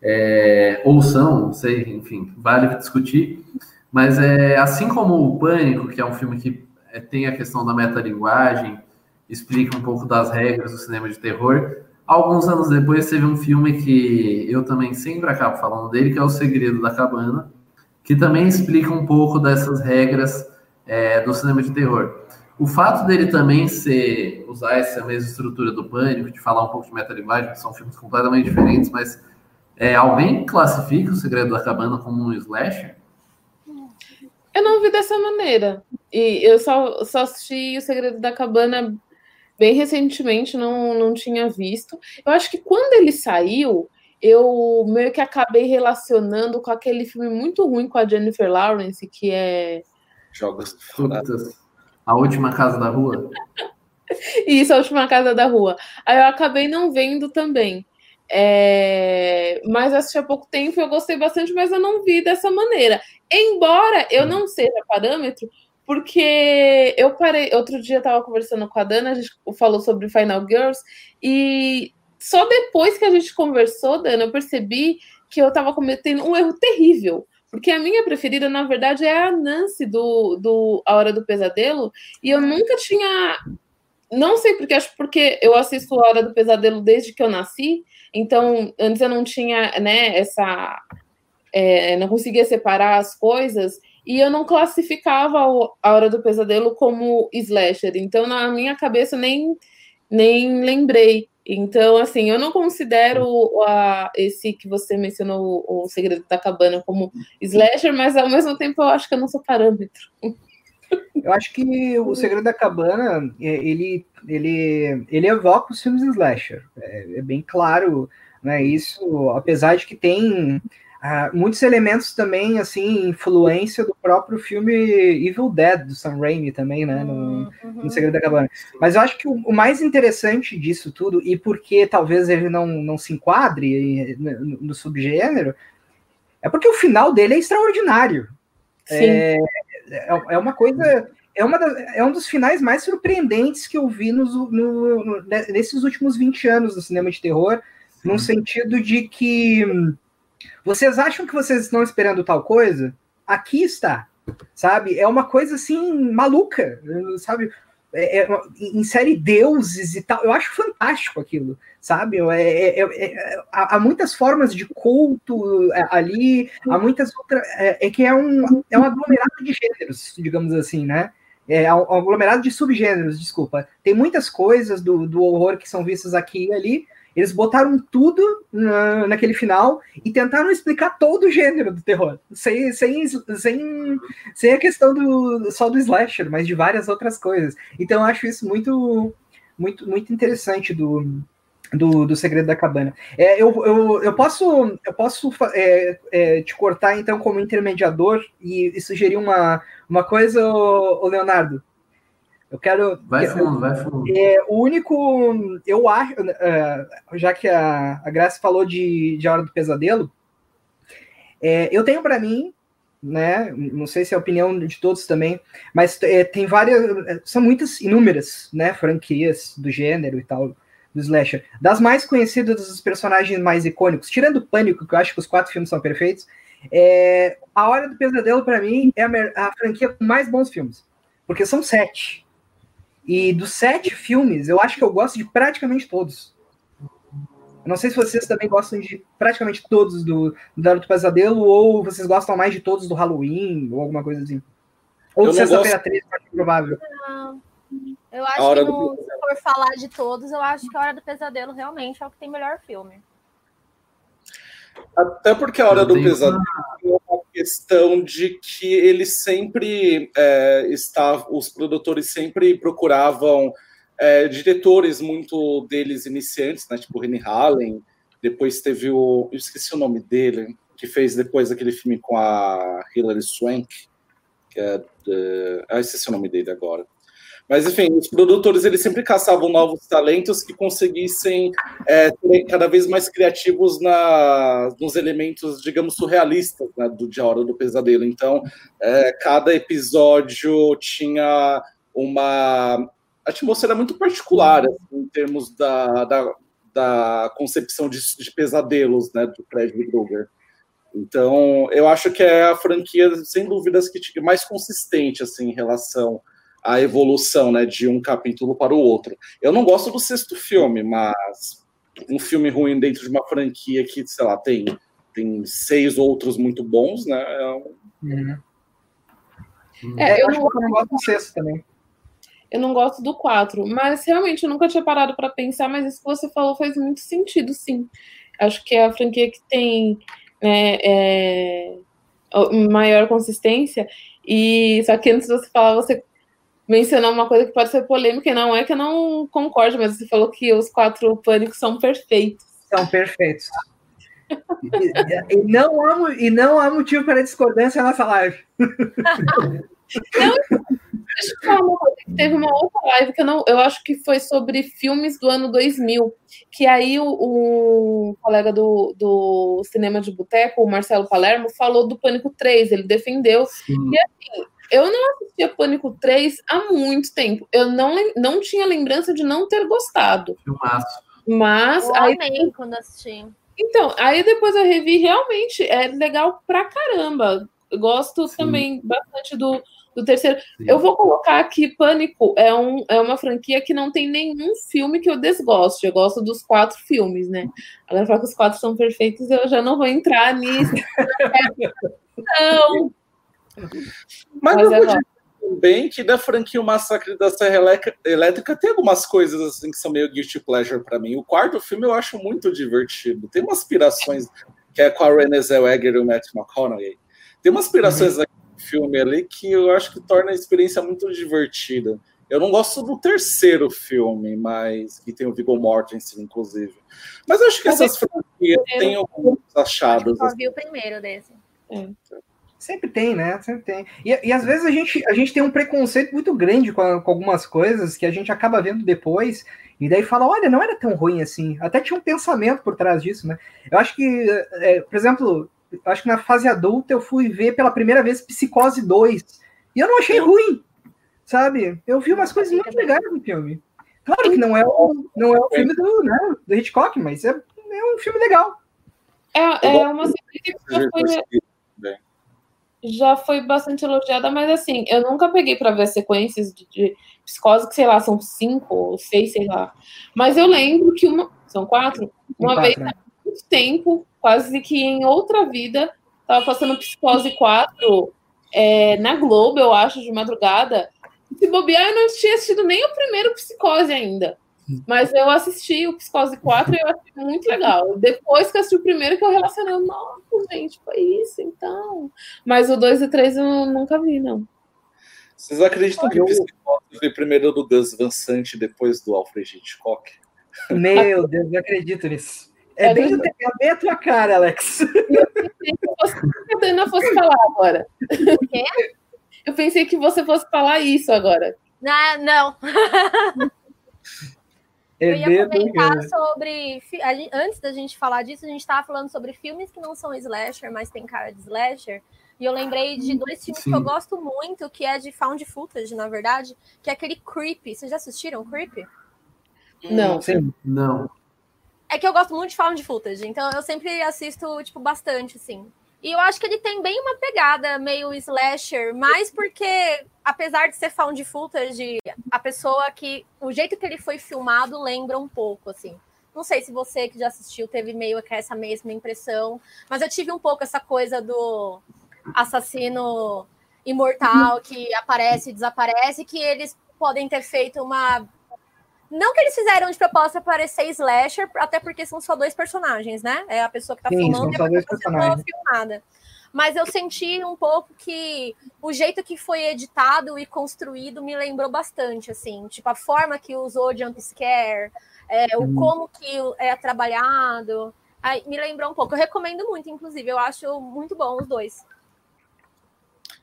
B: é, ou são, não sei, enfim, vale discutir. Mas é assim como o Pânico, que é um filme que é, tem a questão da metalinguagem, explica um pouco das regras do cinema de terror. Alguns anos depois teve um filme que eu também sempre acabo falando dele, que é O Segredo da Cabana, que também explica um pouco dessas regras é, do cinema de terror. O fato dele também ser usar essa mesma estrutura do Pânico, de falar um pouco de metalinguagem, que são filmes completamente diferentes, mas é, alguém classifica O Segredo da Cabana como um slasher?
C: Eu não vi dessa maneira. E eu só, só assisti O Segredo da Cabana bem recentemente, não, não tinha visto. Eu acho que quando ele saiu, eu meio que acabei relacionando com aquele filme muito ruim com a Jennifer Lawrence, que é.
F: Jogos
B: A Última Casa da Rua?
C: Isso, A Última Casa da Rua. Aí eu acabei não vendo também. É, mas assisti há pouco tempo eu gostei bastante, mas eu não vi dessa maneira. Embora eu não seja parâmetro, porque eu parei. Outro dia eu estava conversando com a Dana, a gente falou sobre Final Girls, e só depois que a gente conversou, Dana, eu percebi que eu estava cometendo um erro terrível. Porque a minha preferida, na verdade, é a Nancy do, do A Hora do Pesadelo, e eu nunca tinha. Não sei porque, acho porque eu assisto A Hora do Pesadelo desde que eu nasci, então, antes eu não tinha, né, essa. É, não conseguia separar as coisas e eu não classificava a Hora do Pesadelo como slasher. Então, na minha cabeça, nem, nem lembrei. Então, assim, eu não considero a, esse que você mencionou, o Segredo da Cabana, como slasher, mas ao mesmo tempo eu acho que eu não sou parâmetro.
D: Eu acho que o Segredo da Cabana, é, ele, ele, ele evoca os filmes slasher. É, é bem claro, né? Isso, apesar de que tem uh, muitos elementos também, assim, influência do próprio filme Evil Dead, do Sam Raimi também, né? No, uhum. no Segredo da Cabana. Mas eu acho que o, o, mais interessante disso tudo, e porque talvez ele não, não se enquadre no, no subgênero, é porque o final dele é extraordinário. Sim. É, é, é uma coisa. É, uma da, é um dos finais mais surpreendentes que eu vi nos, no, no, nesses últimos 20 anos do cinema de terror, Sim. no sentido de que vocês acham que vocês estão esperando tal coisa? Aqui está, sabe? É uma coisa assim maluca, sabe? É, é, insere deuses e tal. Eu acho fantástico aquilo, sabe? É, é, é, é há, muitas formas de culto ali, há muitas outras. É, que é um, é um aglomerado de gêneros, digamos assim, né? É um aglomerado de subgêneros, desculpa. Tem muitas coisas do, do horror que são vistas aqui e ali, eles botaram tudo na, naquele final e tentaram explicar todo o gênero do terror, sem, sem, sem, sem a questão do, só do slasher, mas de várias outras coisas. Então eu acho isso muito, muito, muito interessante do, do, do Segredo da Cabana. É, eu, eu, eu posso, eu posso é, é, te cortar então como intermediador e, e sugerir uma, uma coisa, Leonardo? Eu quero.
B: Vai fundo, vai fundo.
D: É, o único. Eu acho. É, já que a, a Graça falou de, de Hora do Pesadelo, é, eu tenho para mim, né? Não sei se é a opinião de todos também, mas é, tem várias. São muitas, inúmeras, né? Franquias do gênero e tal. do slasher. Das mais conhecidas dos personagens mais icônicos, tirando o Pânico, que eu acho que os quatro filmes são perfeitos, é, A Hora do Pesadelo, para mim, é a, a, franquia com mais bons filmes. Porque são sete. E dos sete filmes, eu acho que eu gosto de praticamente todos. Eu não sei se vocês também gostam de praticamente todos do, do Hora do Pesadelo, ou vocês gostam mais de todos do Halloween, ou alguma coisa assim. Ou de Sexta-feira gosto... 13, acho provável. Não.
E: Eu acho que, no, se for falar de todos, eu acho que a Hora do Pesadelo realmente é o que tem melhor filme.
F: Até porque a Hora do Pesadelo uma questão de que eles sempre é, os produtores sempre procuravam é, diretores muito deles iniciantes, né? Tipo Rennie Hallen, depois teve o. Eu esqueci o nome dele, que fez depois aquele filme com a Hilary Swank, que é. De, ah, esqueci o nome dele agora. Mas, enfim, os produtores eles sempre caçavam novos talentos que conseguissem é, ser cada vez mais criativos na, nos elementos, digamos, surrealistas né, do De Hora do Pesadelo. Então, é, cada episódio tinha uma atmosfera muito particular assim, em termos da, da, da concepção de, de, pesadelos né, do Fred Krueger. Então, eu acho que é a franquia, sem dúvidas, que mais consistente assim, em relação a evolução né, de um capítulo para o outro. Eu não gosto do sexto filme, mas um filme ruim dentro de uma franquia que, sei lá, tem, tem seis outros muito bons, né? É, um...
D: uhum. é eu, eu, não, eu não gosto do sexto também.
C: Eu não gosto do quatro, mas realmente eu nunca tinha parado para pensar, mas isso que você falou faz muito sentido, sim. Acho que é a franquia que tem né, é, maior consistência. E só que antes de você falar, você mencionar uma coisa que pode ser polêmica, e não é que eu não concordo, mas você falou que os quatro pânicos são perfeitos.
D: São perfeitos. e, e, não há, e não há motivo para discordância nessa live. Não,
C: deixa eu falar uma coisa. Teve uma outra live que eu, não, eu acho que foi sobre filmes do ano 2000, que aí o, o colega do, do cinema de boteco, o Marcelo Palermo, falou do Pânico 3, ele defendeu. Sim. E assim, eu não assistia Pânico 3 há muito tempo. Eu não, não tinha lembrança de não ter gostado.
B: Filmaço.
C: Mas.
E: Eu aí, amei quando assisti.
C: Então, aí depois eu revi, realmente é legal pra caramba. Eu gosto Sim. também bastante do, do terceiro. Sim. Eu vou colocar aqui: Pânico é, um, é uma franquia que não tem nenhum filme que eu desgoste. Eu gosto dos quatro filmes, né? Agora, falar que os quatro são perfeitos, eu já não vou entrar nisso. não.
F: Mas, Mas eu é vou também que da franquia O Massacre da Serra Elétrica tem algumas coisas assim que são meio guilty pleasure para mim. O quarto filme eu acho muito divertido. Tem umas aspirações que é com a Renée Zellweger e o Matt McConaughey. Tem umas aspirações uhum. no filme ali que eu acho que torna a experiência muito divertida. Eu não gosto do terceiro filme, mas que tem o Viggo Mortensen, inclusive. Mas eu acho que essas franquias têm alguns achados.
E: Eu só vi o primeiro desse. É.
D: Sempre tem, né? Sempre tem. E, e às vezes a gente, a gente tem um preconceito muito grande com, a, com, algumas coisas que a gente acaba vendo depois, e daí fala: olha, não era tão ruim assim. Até tinha um pensamento por trás disso, né? Eu acho que, é, por exemplo, acho que na fase adulta eu fui ver pela primeira vez Psicose 2, e eu não achei ruim, sabe? Eu vi umas coisas muito legais no filme. Claro que não é o, não é o filme do, né, do Hitchcock, mas é, é um filme legal.
C: É, é uma já foi bastante elogiada, mas assim, eu nunca peguei para ver sequências de, de, psicose, que sei lá, são cinco ou seis, sei lá. Mas eu lembro que uma. São quatro? Uma quatro, vez né? há muito tempo, quase que em outra vida, tava passando psicose 4 é, na Globo, eu acho, de madrugada. Se bobear, eu não tinha assistido nem o primeiro psicose ainda. Mas eu assisti o Psicose 4 e eu achei muito legal. Depois que eu assisti o primeiro, que eu relacionei, nossa, gente, foi isso, então. Mas o 2 e 3 eu nunca vi, não.
F: Vocês acreditam que o Psicose foi primeiro do Gus Van Sant depois do Alfred Hitchcock?
D: Meu Deus, eu acredito nisso. É, é bem, é bem a tua cara, Alex. Eu
C: pensei que a Dana fosse falar agora. O quê? Eu pensei que você fosse falar isso agora.
E: Não, não. Eu ia comentar sobre. Antes da gente falar disso, a gente estava falando sobre filmes que não são slasher, mas tem cara de slasher. E eu lembrei de dois filmes Sim. que eu gosto muito, que é de found footage, na verdade, que é aquele Creepy. Vocês já assistiram Creepy?
C: Não.
D: Sim.
B: Não.
E: É que eu gosto muito de found footage, então eu sempre assisto, tipo, bastante, assim. E eu acho que ele tem bem uma pegada meio slasher, mais porque, apesar de ser found footage, a pessoa que. O jeito que ele foi filmado lembra um pouco, assim. Não sei se você que já assistiu teve meio que essa mesma impressão, mas eu tive um pouco essa coisa do assassino imortal que aparece e desaparece, que eles podem ter feito uma não que eles fizeram de propósito parecer slasher, até porque são só dois personagens, né? É a pessoa que tá
D: Sim,
E: filmando e a pessoa que tá filmada. Mas eu senti um pouco que o jeito que foi editado e construído me lembrou bastante, assim. Tipo, a forma que usou jump scare, é, o
D: Hum.
E: como que é trabalhado. Aí, me lembrou um pouco. Eu recomendo muito, inclusive. Eu acho muito bom os dois.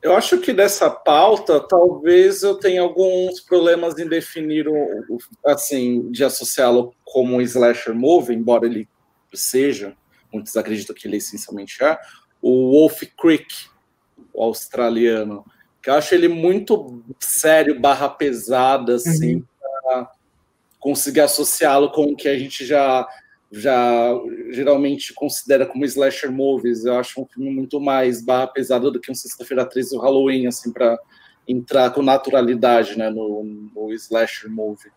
F: Eu acho que dessa pauta, talvez eu tenha alguns problemas em definir o, assim, de associá-lo como um slasher movie, embora ele seja, muitos acreditam que ele essencialmente é, o Wolf Creek, o australiano, que eu acho ele muito sério, barra pesada, assim, pra conseguir associá-lo com o que a gente já já geralmente considera como slasher movies. Eu acho um filme muito mais barra pesada do que um Sexta-feira 13 do Halloween, assim, para entrar com naturalidade né, no, no slasher movie.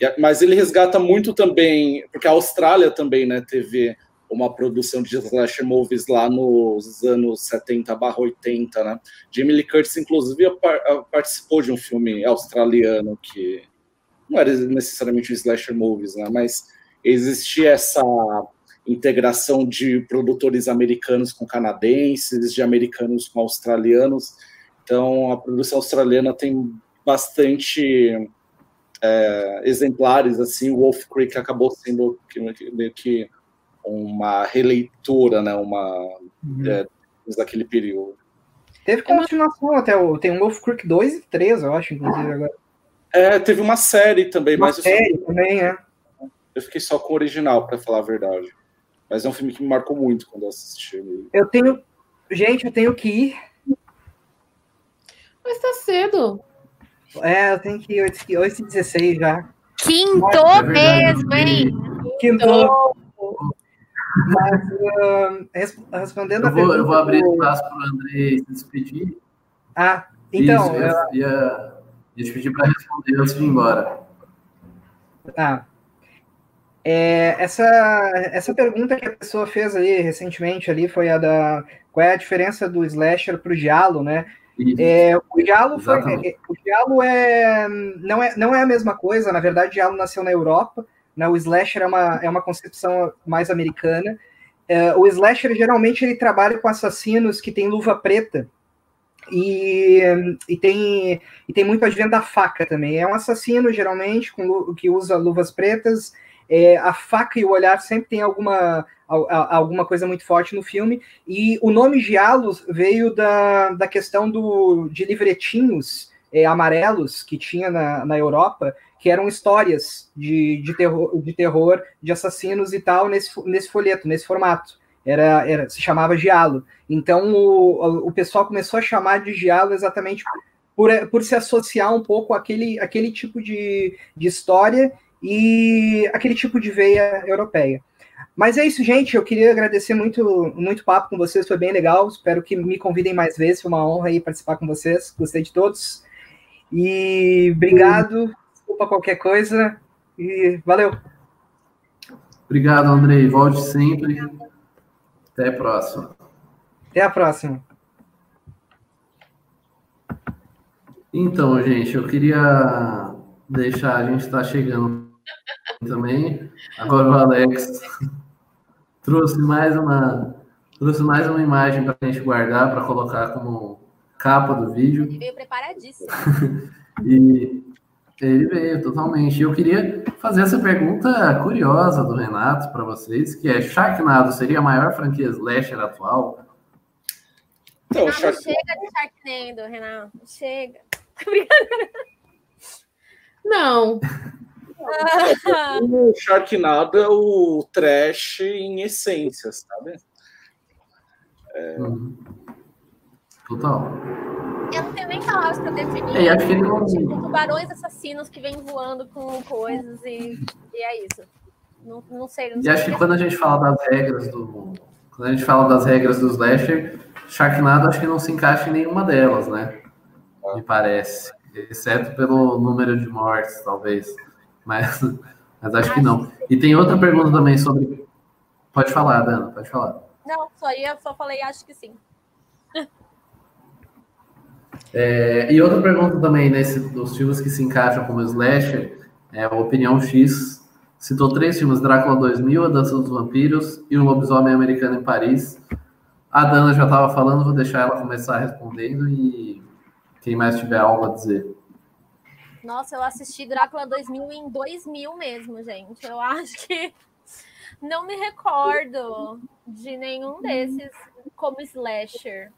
F: E mas ele resgata muito também, porque a Austrália também né, teve uma produção de slasher movies lá nos anos 70 barra 80, né? Jamie Lee Curtis, inclusive, par- participou de um filme australiano que não era necessariamente um slasher movies, né? Mas existia essa integração de produtores americanos com canadenses, de americanos com australianos. Então, a produção australiana tem bastante é, exemplares, assim. O Wolf Creek acabou sendo meio que uma releitura, né? Uma é, daquele período.
D: Teve continuação até o. Tem um Wolf Creek 2 e 3, eu acho, inclusive, agora.
F: É, teve uma série também,
D: Uma
F: mas eu, só-
D: série também, é.
F: Eu fiquei só com o original, para falar a verdade. Mas é um filme que me marcou muito quando eu assisti.
D: Eu tenho. Gente, eu tenho que ir.
C: Mas tá cedo.
D: É, eu tenho que ir 8h16 já.
E: Quinto
B: É verdade.
E: mesmo, hein?
D: Quinto. Mas, res- respondendo a
B: Eu vou, eu
D: pergunta
B: vou abrir espaço para o André se despedir.
D: Ah, então.
B: Isso,
D: eu-
B: eu ia, ia te pedir para responder antes de ir embora.
D: Ah. É, essa, essa pergunta que a pessoa fez ali recentemente ali foi a da qual é a diferença do slasher para o giallo, né? É, o giallo foi, é, o giallo é não é não é a mesma coisa. Na verdade, o giallo nasceu na Europa. Né? O slasher é uma, é uma concepção mais americana. É, o slasher geralmente ele trabalha com assassinos que têm luva preta e, e tem e tem muito advento da faca também. É um assassino geralmente com que usa luvas pretas. É, a faca e o olhar sempre tem alguma al- al- alguma coisa muito forte no filme. E o nome Giallos veio da, da questão do, de livretinhos é, amarelos que tinha na, na Europa, que eram histórias de, de, terror, de terror, de assassinos e tal, nesse, nesse folheto, nesse formato. Era, era, se chamava Giallo. Então o, o pessoal começou a chamar de Giallo exatamente por, por se associar um pouco àquele, àquele tipo de, de história e aquele tipo de veia europeia. Mas é isso, gente. Eu queria agradecer muito, muito papo com vocês, foi bem legal. Espero que me convidem mais vezes. Foi uma honra aí participar com vocês. Gostei de todos. E obrigado. Desculpa qualquer coisa. E valeu.
B: Obrigado, Andrei. Volte sempre. Até a próxima.
D: Até a próxima.
B: Então, gente, eu queria deixar, a gente está chegando também. Agora o Alex trouxe mais uma trouxe mais uma imagem para a gente guardar, para colocar como capa do vídeo.
E: Ele veio preparadíssimo.
B: E ele veio totalmente. Eu queria fazer essa pergunta curiosa do Renato para vocês, que é Sharknado seria a maior franquia slasher atual?
F: Então,
E: Renato,
F: Shark-
E: chega de Sharknado, Renato. Chega.
C: Não,
F: o Sharknado é o trash em essência, sabe?
B: Uhum. Total.
E: Eu não tenho nem palavras pra definir.
B: É, acho que ele não...
E: Tipo, tubarões assassinos que vêm voando com coisas e, e é isso. Não, não sei. Não
B: e
E: sei
B: acho que quando a gente fala das regras do. Quando a gente fala das regras dos slasher, Sharknado acho que não se encaixa em nenhuma delas, né? Me parece. Exceto pelo número de mortes, talvez. Mas, mas acho que não. E tem outra pergunta também sobre. Pode falar, Dana, pode falar.
E: Não, só ia, só falei, acho que sim.
B: É, e outra pergunta também, nesse, dos filmes que se encaixam como slasher, é a Opinião X. Citou três filmes, Drácula 2000, A Dança dos Vampiros e O Lobisomem Americano em Paris. A Dana já estava falando, vou deixar ela começar respondendo e quem mais tiver algo a dizer.
E: Nossa, eu assisti Drácula 2000 em 2000 mesmo, gente. Eu acho que não me recordo de nenhum desses como slasher.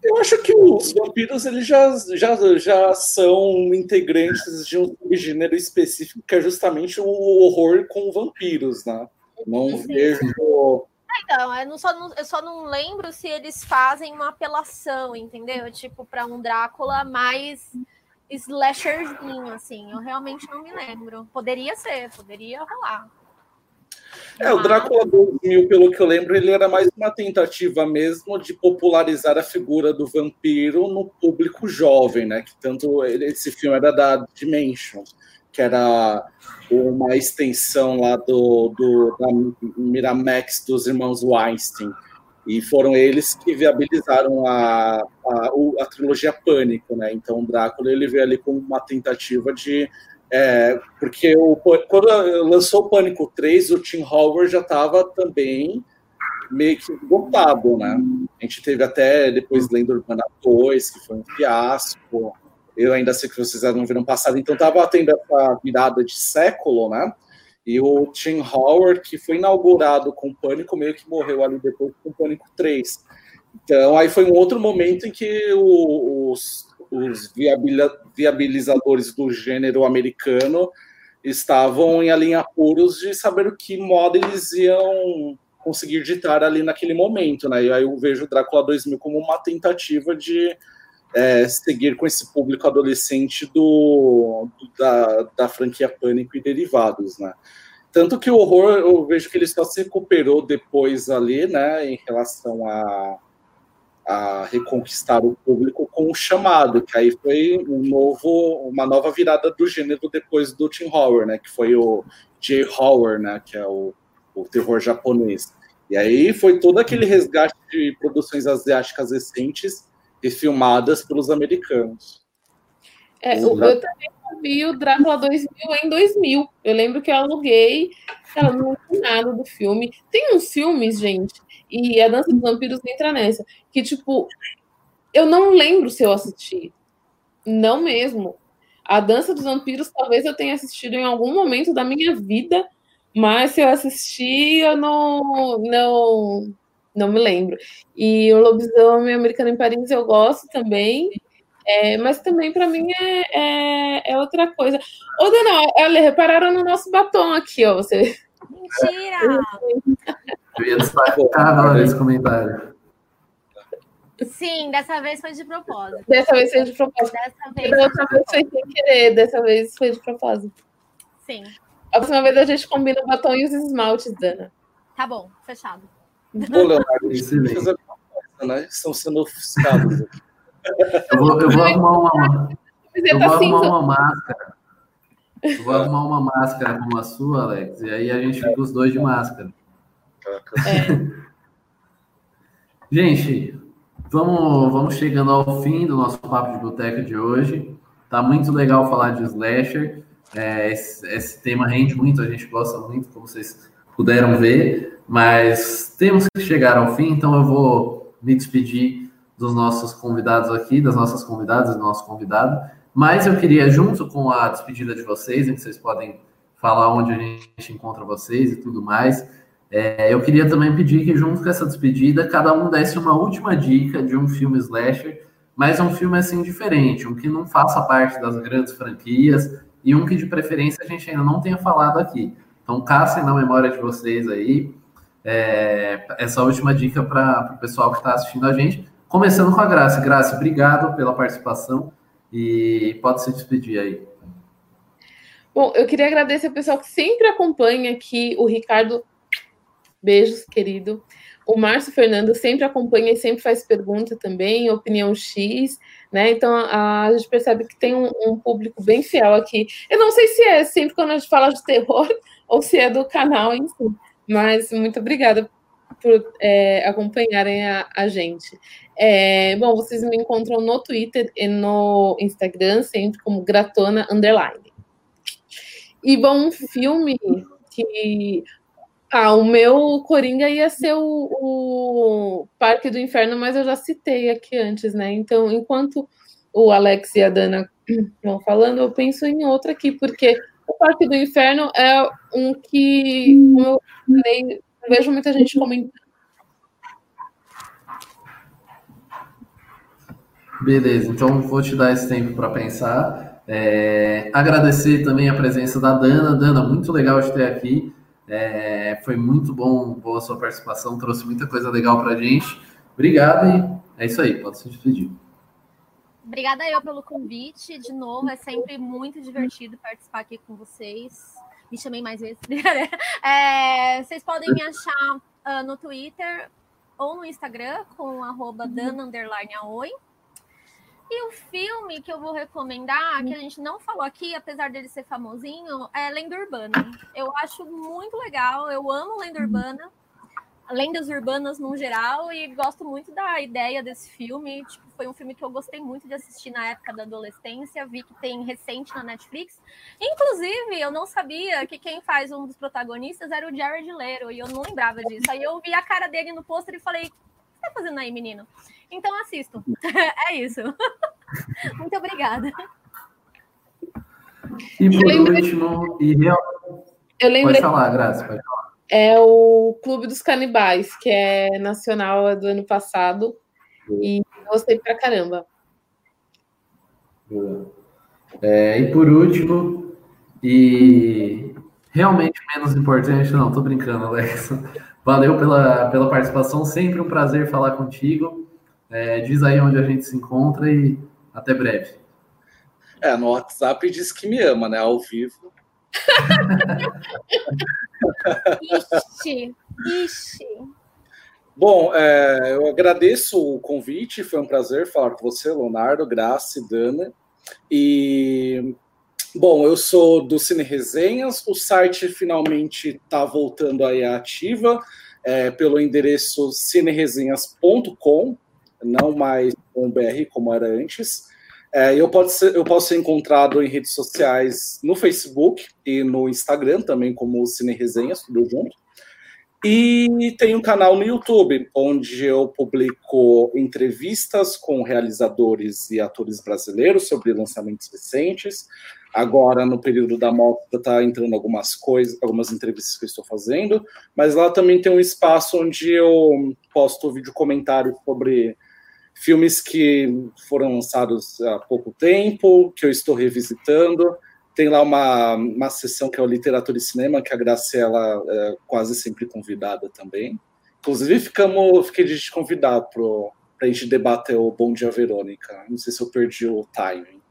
F: Eu acho que os vampiros eles já, já, já são integrantes de um gênero específico que é justamente o horror com vampiros, né? Não
E: Sim.
F: vejo.
E: Então, eu, não só não, eu só não lembro se eles fazem uma apelação, entendeu? Tipo, para um Drácula mais slasherzinho, assim. Eu realmente não me lembro. Poderia ser, poderia rolar.
F: É, o Drácula 2000, pelo que eu lembro, ele era mais uma tentativa mesmo de popularizar a figura do vampiro no público jovem, né? Que tanto ele- esse filme era da Dimension, que era uma extensão lá do, do da Miramax dos irmãos Weinstein. E foram eles que viabilizaram a, a, a trilogia Pânico, né? Então, o Drácula ele veio ali com uma tentativa de é, porque o, quando lançou o Pânico 3, o Tim Howard já estava também meio que esgotado, né? A gente teve até depois Lenda Urbana 2, que foi um fiasco. Eu ainda sei que vocês não viram passado, então estava tendo essa virada de século, né? E o Tim Howard, que foi inaugurado com o Pânico, meio que morreu ali depois com o Pânico 3. Então, aí foi um outro momento em que os, os viabilizadores do gênero americano estavam em ali em apuros de saber o que moda eles iam conseguir ditar ali naquele momento, né? E aí eu vejo Drácula 2000 como uma tentativa de é, seguir com esse público adolescente do, do- da, da franquia Pânico e derivados, né? Tanto que o horror, eu vejo que ele só se recuperou depois ali, né, em relação a, a reconquistar o público com o chamado, que aí foi um novo, uma nova virada do gênero depois do Tim Horror, né, que foi o J. Horror, né, que é o, o terror japonês. E aí foi todo aquele resgate de produções asiáticas recentes e filmadas pelos americanos.
C: É, eu, eu também vi o Drácula 2000 em 2000. Eu lembro que eu aluguei, cara, não lembro nada do filme. Tem uns filmes, gente, e a Dança dos Vampiros entra nessa, que, tipo, eu não lembro se eu assisti. Não mesmo. A Dança dos Vampiros talvez eu tenha assistido em algum momento da minha vida, mas se eu assisti, eu não, não, não me lembro. E o Lobisomem Americano em Paris eu gosto também. É, mas também para mim é, é, é, outra coisa. Ô, Dana, olha, repararam no nosso batom aqui, ó. Você...
E: Mentira!
B: Eu ia destacar na hora desse comentário.
E: Sim, dessa vez foi de propósito.
C: Dessa vez foi de propósito.
E: Dessa vez,
C: Da outra vez foi sem querer, dessa vez foi de propósito.
E: Sim,
C: A próxima vez a gente combina o batom e os esmaltes, Dana.
E: tá bom, fechado.
F: Ô, Leonardo,
B: Excelente.
F: fazer uma coisa, né? Estão sendo ofuscados aqui.
B: Eu vou, eu vou arrumar uma,
C: Mas
B: eu
C: tá
B: vou arrumar uma máscara. Eu vou arrumar uma máscara como a sua, Alex, e aí a gente fica os dois de máscara. Gente, vamos, vamos chegando ao fim do nosso papo de boteca de hoje. Tá muito legal falar de slasher. É, esse, esse tema rende muito, a gente gosta muito, como vocês puderam ver. Mas temos que chegar ao fim, então eu vou me despedir dos nossos convidados aqui, das nossas convidadas, do nosso convidado. Mas eu queria, junto com a despedida de vocês, em que vocês podem falar onde a gente encontra vocês e tudo mais, é, eu queria também pedir que, junto com essa despedida, cada um desse uma última dica de um filme slasher, mas um filme assim diferente, um que não faça parte das grandes franquias e um que, de preferência, a gente ainda não tenha falado aqui. Então, caçem na memória de vocês aí é, essa última dica para o pessoal que está assistindo a gente. começando com a Graça. Graça, obrigado pela participação e pode se despedir aí.
C: Bom, eu queria agradecer ao pessoal que sempre acompanha aqui, o Ricardo, beijos, querido. O Márcio Fernando sempre acompanha e sempre faz pergunta também, opinião X, né? Então a, a gente percebe que tem um, um, público bem fiel aqui. Eu não sei se é sempre quando a gente fala de terror ou se é do canal si, mas muito obrigada por é, acompanharem a, a gente. É, bom, vocês me encontram no Twitter e no Instagram, sempre como Gratona Underline. E bom, um filme que. Ah, o meu Coringa ia ser o, o, Parque do Inferno, mas eu já citei aqui antes, né? Então, enquanto o Alex e a Dana vão falando, eu penso em outro aqui, porque o Parque do Inferno é um que, como eu falei, vejo muita gente comentando.
B: Beleza, então vou te dar esse tempo para pensar. É, agradecer também a presença da Dana. Dana, muito legal de ter aqui. É, foi muito bom, boa sua participação, trouxe muita coisa legal para gente. Obrigado e é isso aí, pode se despedir.
E: Obrigada eu pelo convite. De novo, é sempre muito divertido participar aqui com vocês. Me chamei mais vezes. É, vocês podem me achar uh, no Twitter ou no Instagram com arroba dana e o filme que eu vou recomendar, que a gente não falou aqui, apesar dele ser famosinho, é Lenda Urbana. Eu acho muito legal, eu amo Lenda Urbana, lendas urbanas no geral, e gosto muito da ideia desse filme. Tipo, foi um filme que eu gostei muito de assistir na época da adolescência, vi que tem recente na Netflix. Inclusive, eu não sabia que quem faz um dos protagonistas era o Jared Leto, e eu não lembrava disso. Aí eu vi a cara dele no pôster e falei: o que você tá fazendo aí, menino? Então assistam. é isso. Muito obrigada.
B: E por último, e real...
C: eu lembrei...
B: Pode falar, Graça, pode falar.
C: É o Clube dos Canibais, que é nacional é do ano passado. E gostei pra caramba.
B: É, e por último, e realmente menos importante, não, tô brincando, Alex. Valeu pela, pela participação, sempre um prazer falar contigo. É, diz aí onde a gente se encontra e até breve.
F: É, no WhatsApp diz que me ama, né? Ao vivo.
E: Ixi, ixi.
F: Bom, é, eu agradeço o convite, foi um prazer falar com você, Leonardo, Graça e Dana. E, bom, eu sou do Cine Resenhas, o site finalmente está voltando aí à ativa, é, pelo endereço cineresenhas.com, não mais com BR como era antes. É, eu, posso ser, eu posso ser encontrado em redes sociais no Facebook e no Instagram também, como Cine Resenhas, tudo junto. E tem um canal no YouTube, onde eu publico entrevistas com realizadores e atores brasileiros sobre lançamentos recentes. Agora, no período da mostra, está entrando algumas coisas, algumas entrevistas que eu estou fazendo, mas lá também tem um espaço onde eu posto vídeo comentário sobre filmes que foram lançados há pouco tempo, que eu estou revisitando. Tem lá uma, uma sessão que é o Literatura e Cinema, que a Graciela é quase sempre convidada também. Inclusive, ficamos, fiquei de te convidar para a gente debater o Bom Dia Verônica. Não sei se eu perdi o timing.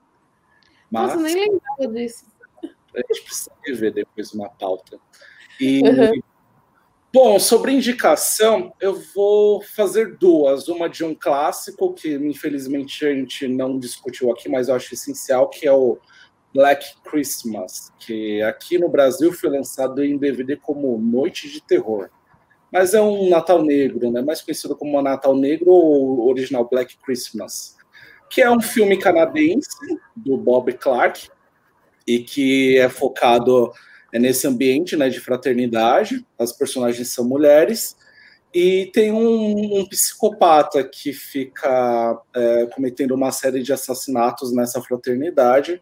C: Mas, Nossa, nem lembrava disso.
F: A gente precisa ver depois uma pauta. E, uhum. Bom, sobre indicação, eu vou fazer duas. Uma de um clássico, que infelizmente a gente não discutiu aqui, mas eu acho essencial, que é o Black Christmas, que aqui no Brasil foi lançado em DVD como Noite de Terror. Mas é um Natal Negro, né? mais conhecido como Natal Negro ou original Black Christmas, que é um filme canadense do Bob Clark e que é focado é nesse ambiente né, de fraternidade, as personagens são mulheres, e tem um, um psicopata que fica é, cometendo uma série de assassinatos nessa fraternidade.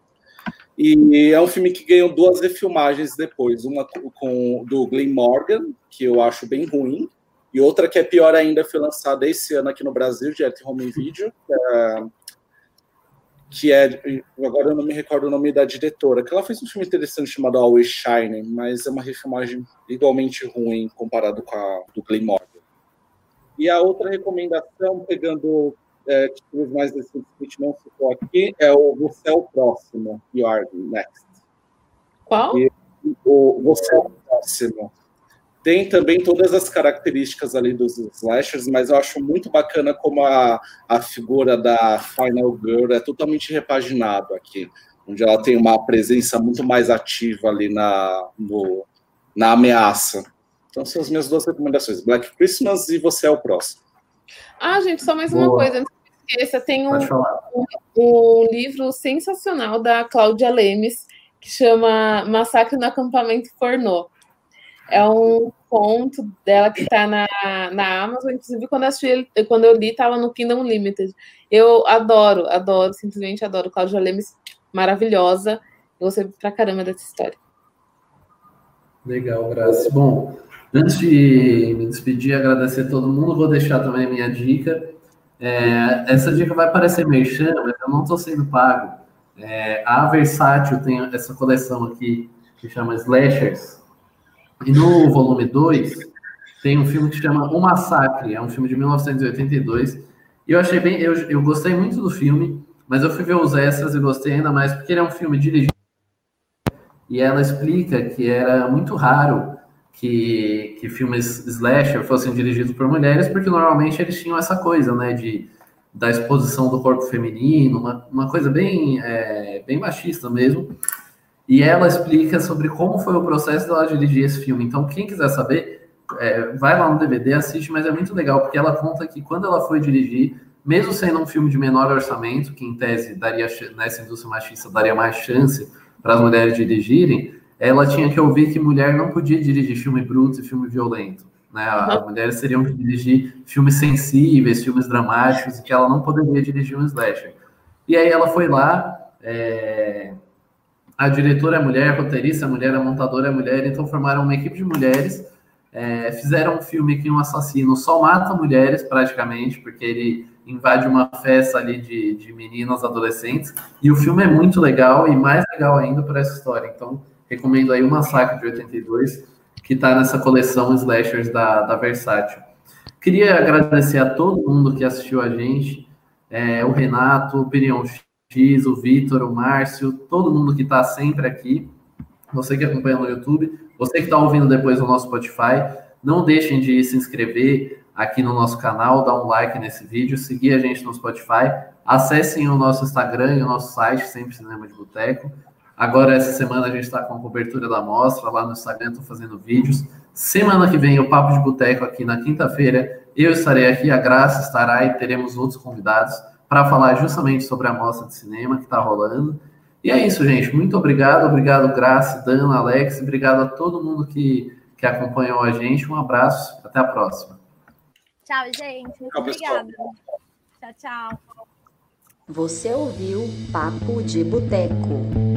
F: E é um filme que ganhou duas refilmagens depois, uma com do Glenn Morgan, que eu acho bem ruim, e outra que é pior ainda, foi lançada esse ano aqui no Brasil, direto em home video, é que é, agora eu não me recordo o nome da diretora, que ela fez um filme interessante chamado Always Shining, mas é uma refilmagem igualmente ruim comparado com a do Clay Morgan. E a outra recomendação, pegando é, títulos mais recentes que a gente não citou aqui é o Você é o Próximo, You Are Next.
C: Qual?
F: E, o Você é o Próximo. Tem também todas as características ali dos slashers, mas eu acho muito bacana como a, a figura da Final Girl é totalmente repaginado aqui, onde ela tem uma presença muito mais ativa ali na, no, na ameaça. Então são as minhas duas recomendações, Black Christmas e Você é o Próximo.
C: Ah, gente, só mais uma Boa. coisa, antes que esqueça, tem um, um, um livro sensacional da Cláudia Lemes, que chama Massacre no Acampamento Pornô. É um conto dela que está na, na Amazon. Inclusive, quando eu, assisti, quando eu li, estava no Kingdom Limited. Eu adoro, adoro, simplesmente adoro. Cláudia Lemes, maravilhosa. Eu gostei pra caramba dessa história.
B: Legal, Graça. Bom, antes de me despedir, agradecer a todo mundo, vou deixar também a minha dica. É, essa dica vai parecer merchan, mas eu não estou sendo pago. É, a Versátil tem essa coleção aqui que chama Slashers, e no volume 2, tem um filme que chama O Massacre, é um filme de 1982. E eu achei bem, eu, eu gostei muito do filme, mas eu fui ver os extras e gostei ainda mais porque ele é um filme dirigido. E ela explica que era muito raro que, que filmes slasher fossem dirigidos por mulheres, porque normalmente eles tinham essa coisa, né, de da exposição do corpo feminino, uma, uma coisa bem, é, bem machista mesmo. E ela explica sobre como foi o processo dela dirigir esse filme. Então, quem quiser saber, é, vai lá no DVD, assiste, mas é muito legal, porque ela conta que quando ela foi dirigir, mesmo sendo um filme de menor orçamento, que em tese daria nessa indústria machista daria mais chance para as mulheres dirigirem, ela tinha que ouvir que mulher não podia dirigir filme bruto e filme violento. Né? As uhum. mulheres teriam que dirigir filmes sensíveis, filmes dramáticos, e que ela não poderia dirigir um slasher. E aí ela foi lá, é, a diretora é mulher, a roteirista é mulher, a montadora é mulher, então formaram uma equipe de mulheres, é, fizeram um filme que um assassino só mata mulheres, praticamente, porque ele invade uma festa ali de, de meninas adolescentes, e o filme é muito legal, e mais legal ainda para essa história, então recomendo aí o Massacre de 82, que está nessa coleção Slashers da, da Versátil. Queria agradecer a todo mundo que assistiu a gente, é, o Renato, o Opinião O Vitor, o Márcio, todo mundo que está sempre aqui, você que acompanha no YouTube, você que está ouvindo depois no nosso Spotify, não deixem de se inscrever aqui no nosso canal, dar um like nesse vídeo, seguir a gente no Spotify, acessem o nosso Instagram e o nosso site, Sempre Cinema de Boteco. Agora, essa semana, a gente está com a cobertura da mostra, lá no Instagram, estou fazendo vídeos. Semana que vem, o Papo de Boteco aqui na quinta-feira, eu estarei aqui, a Graça estará e teremos outros convidados para falar justamente sobre a mostra de cinema que está rolando. E é isso, gente. Muito obrigado. Obrigado, Graça, Dana, Alex. Obrigado a todo mundo que, que acompanhou a gente. Um abraço. Até a próxima.
E: Tchau, gente. Muito obrigada. Tchau, tchau.
A: Você ouviu Papo de Boteco.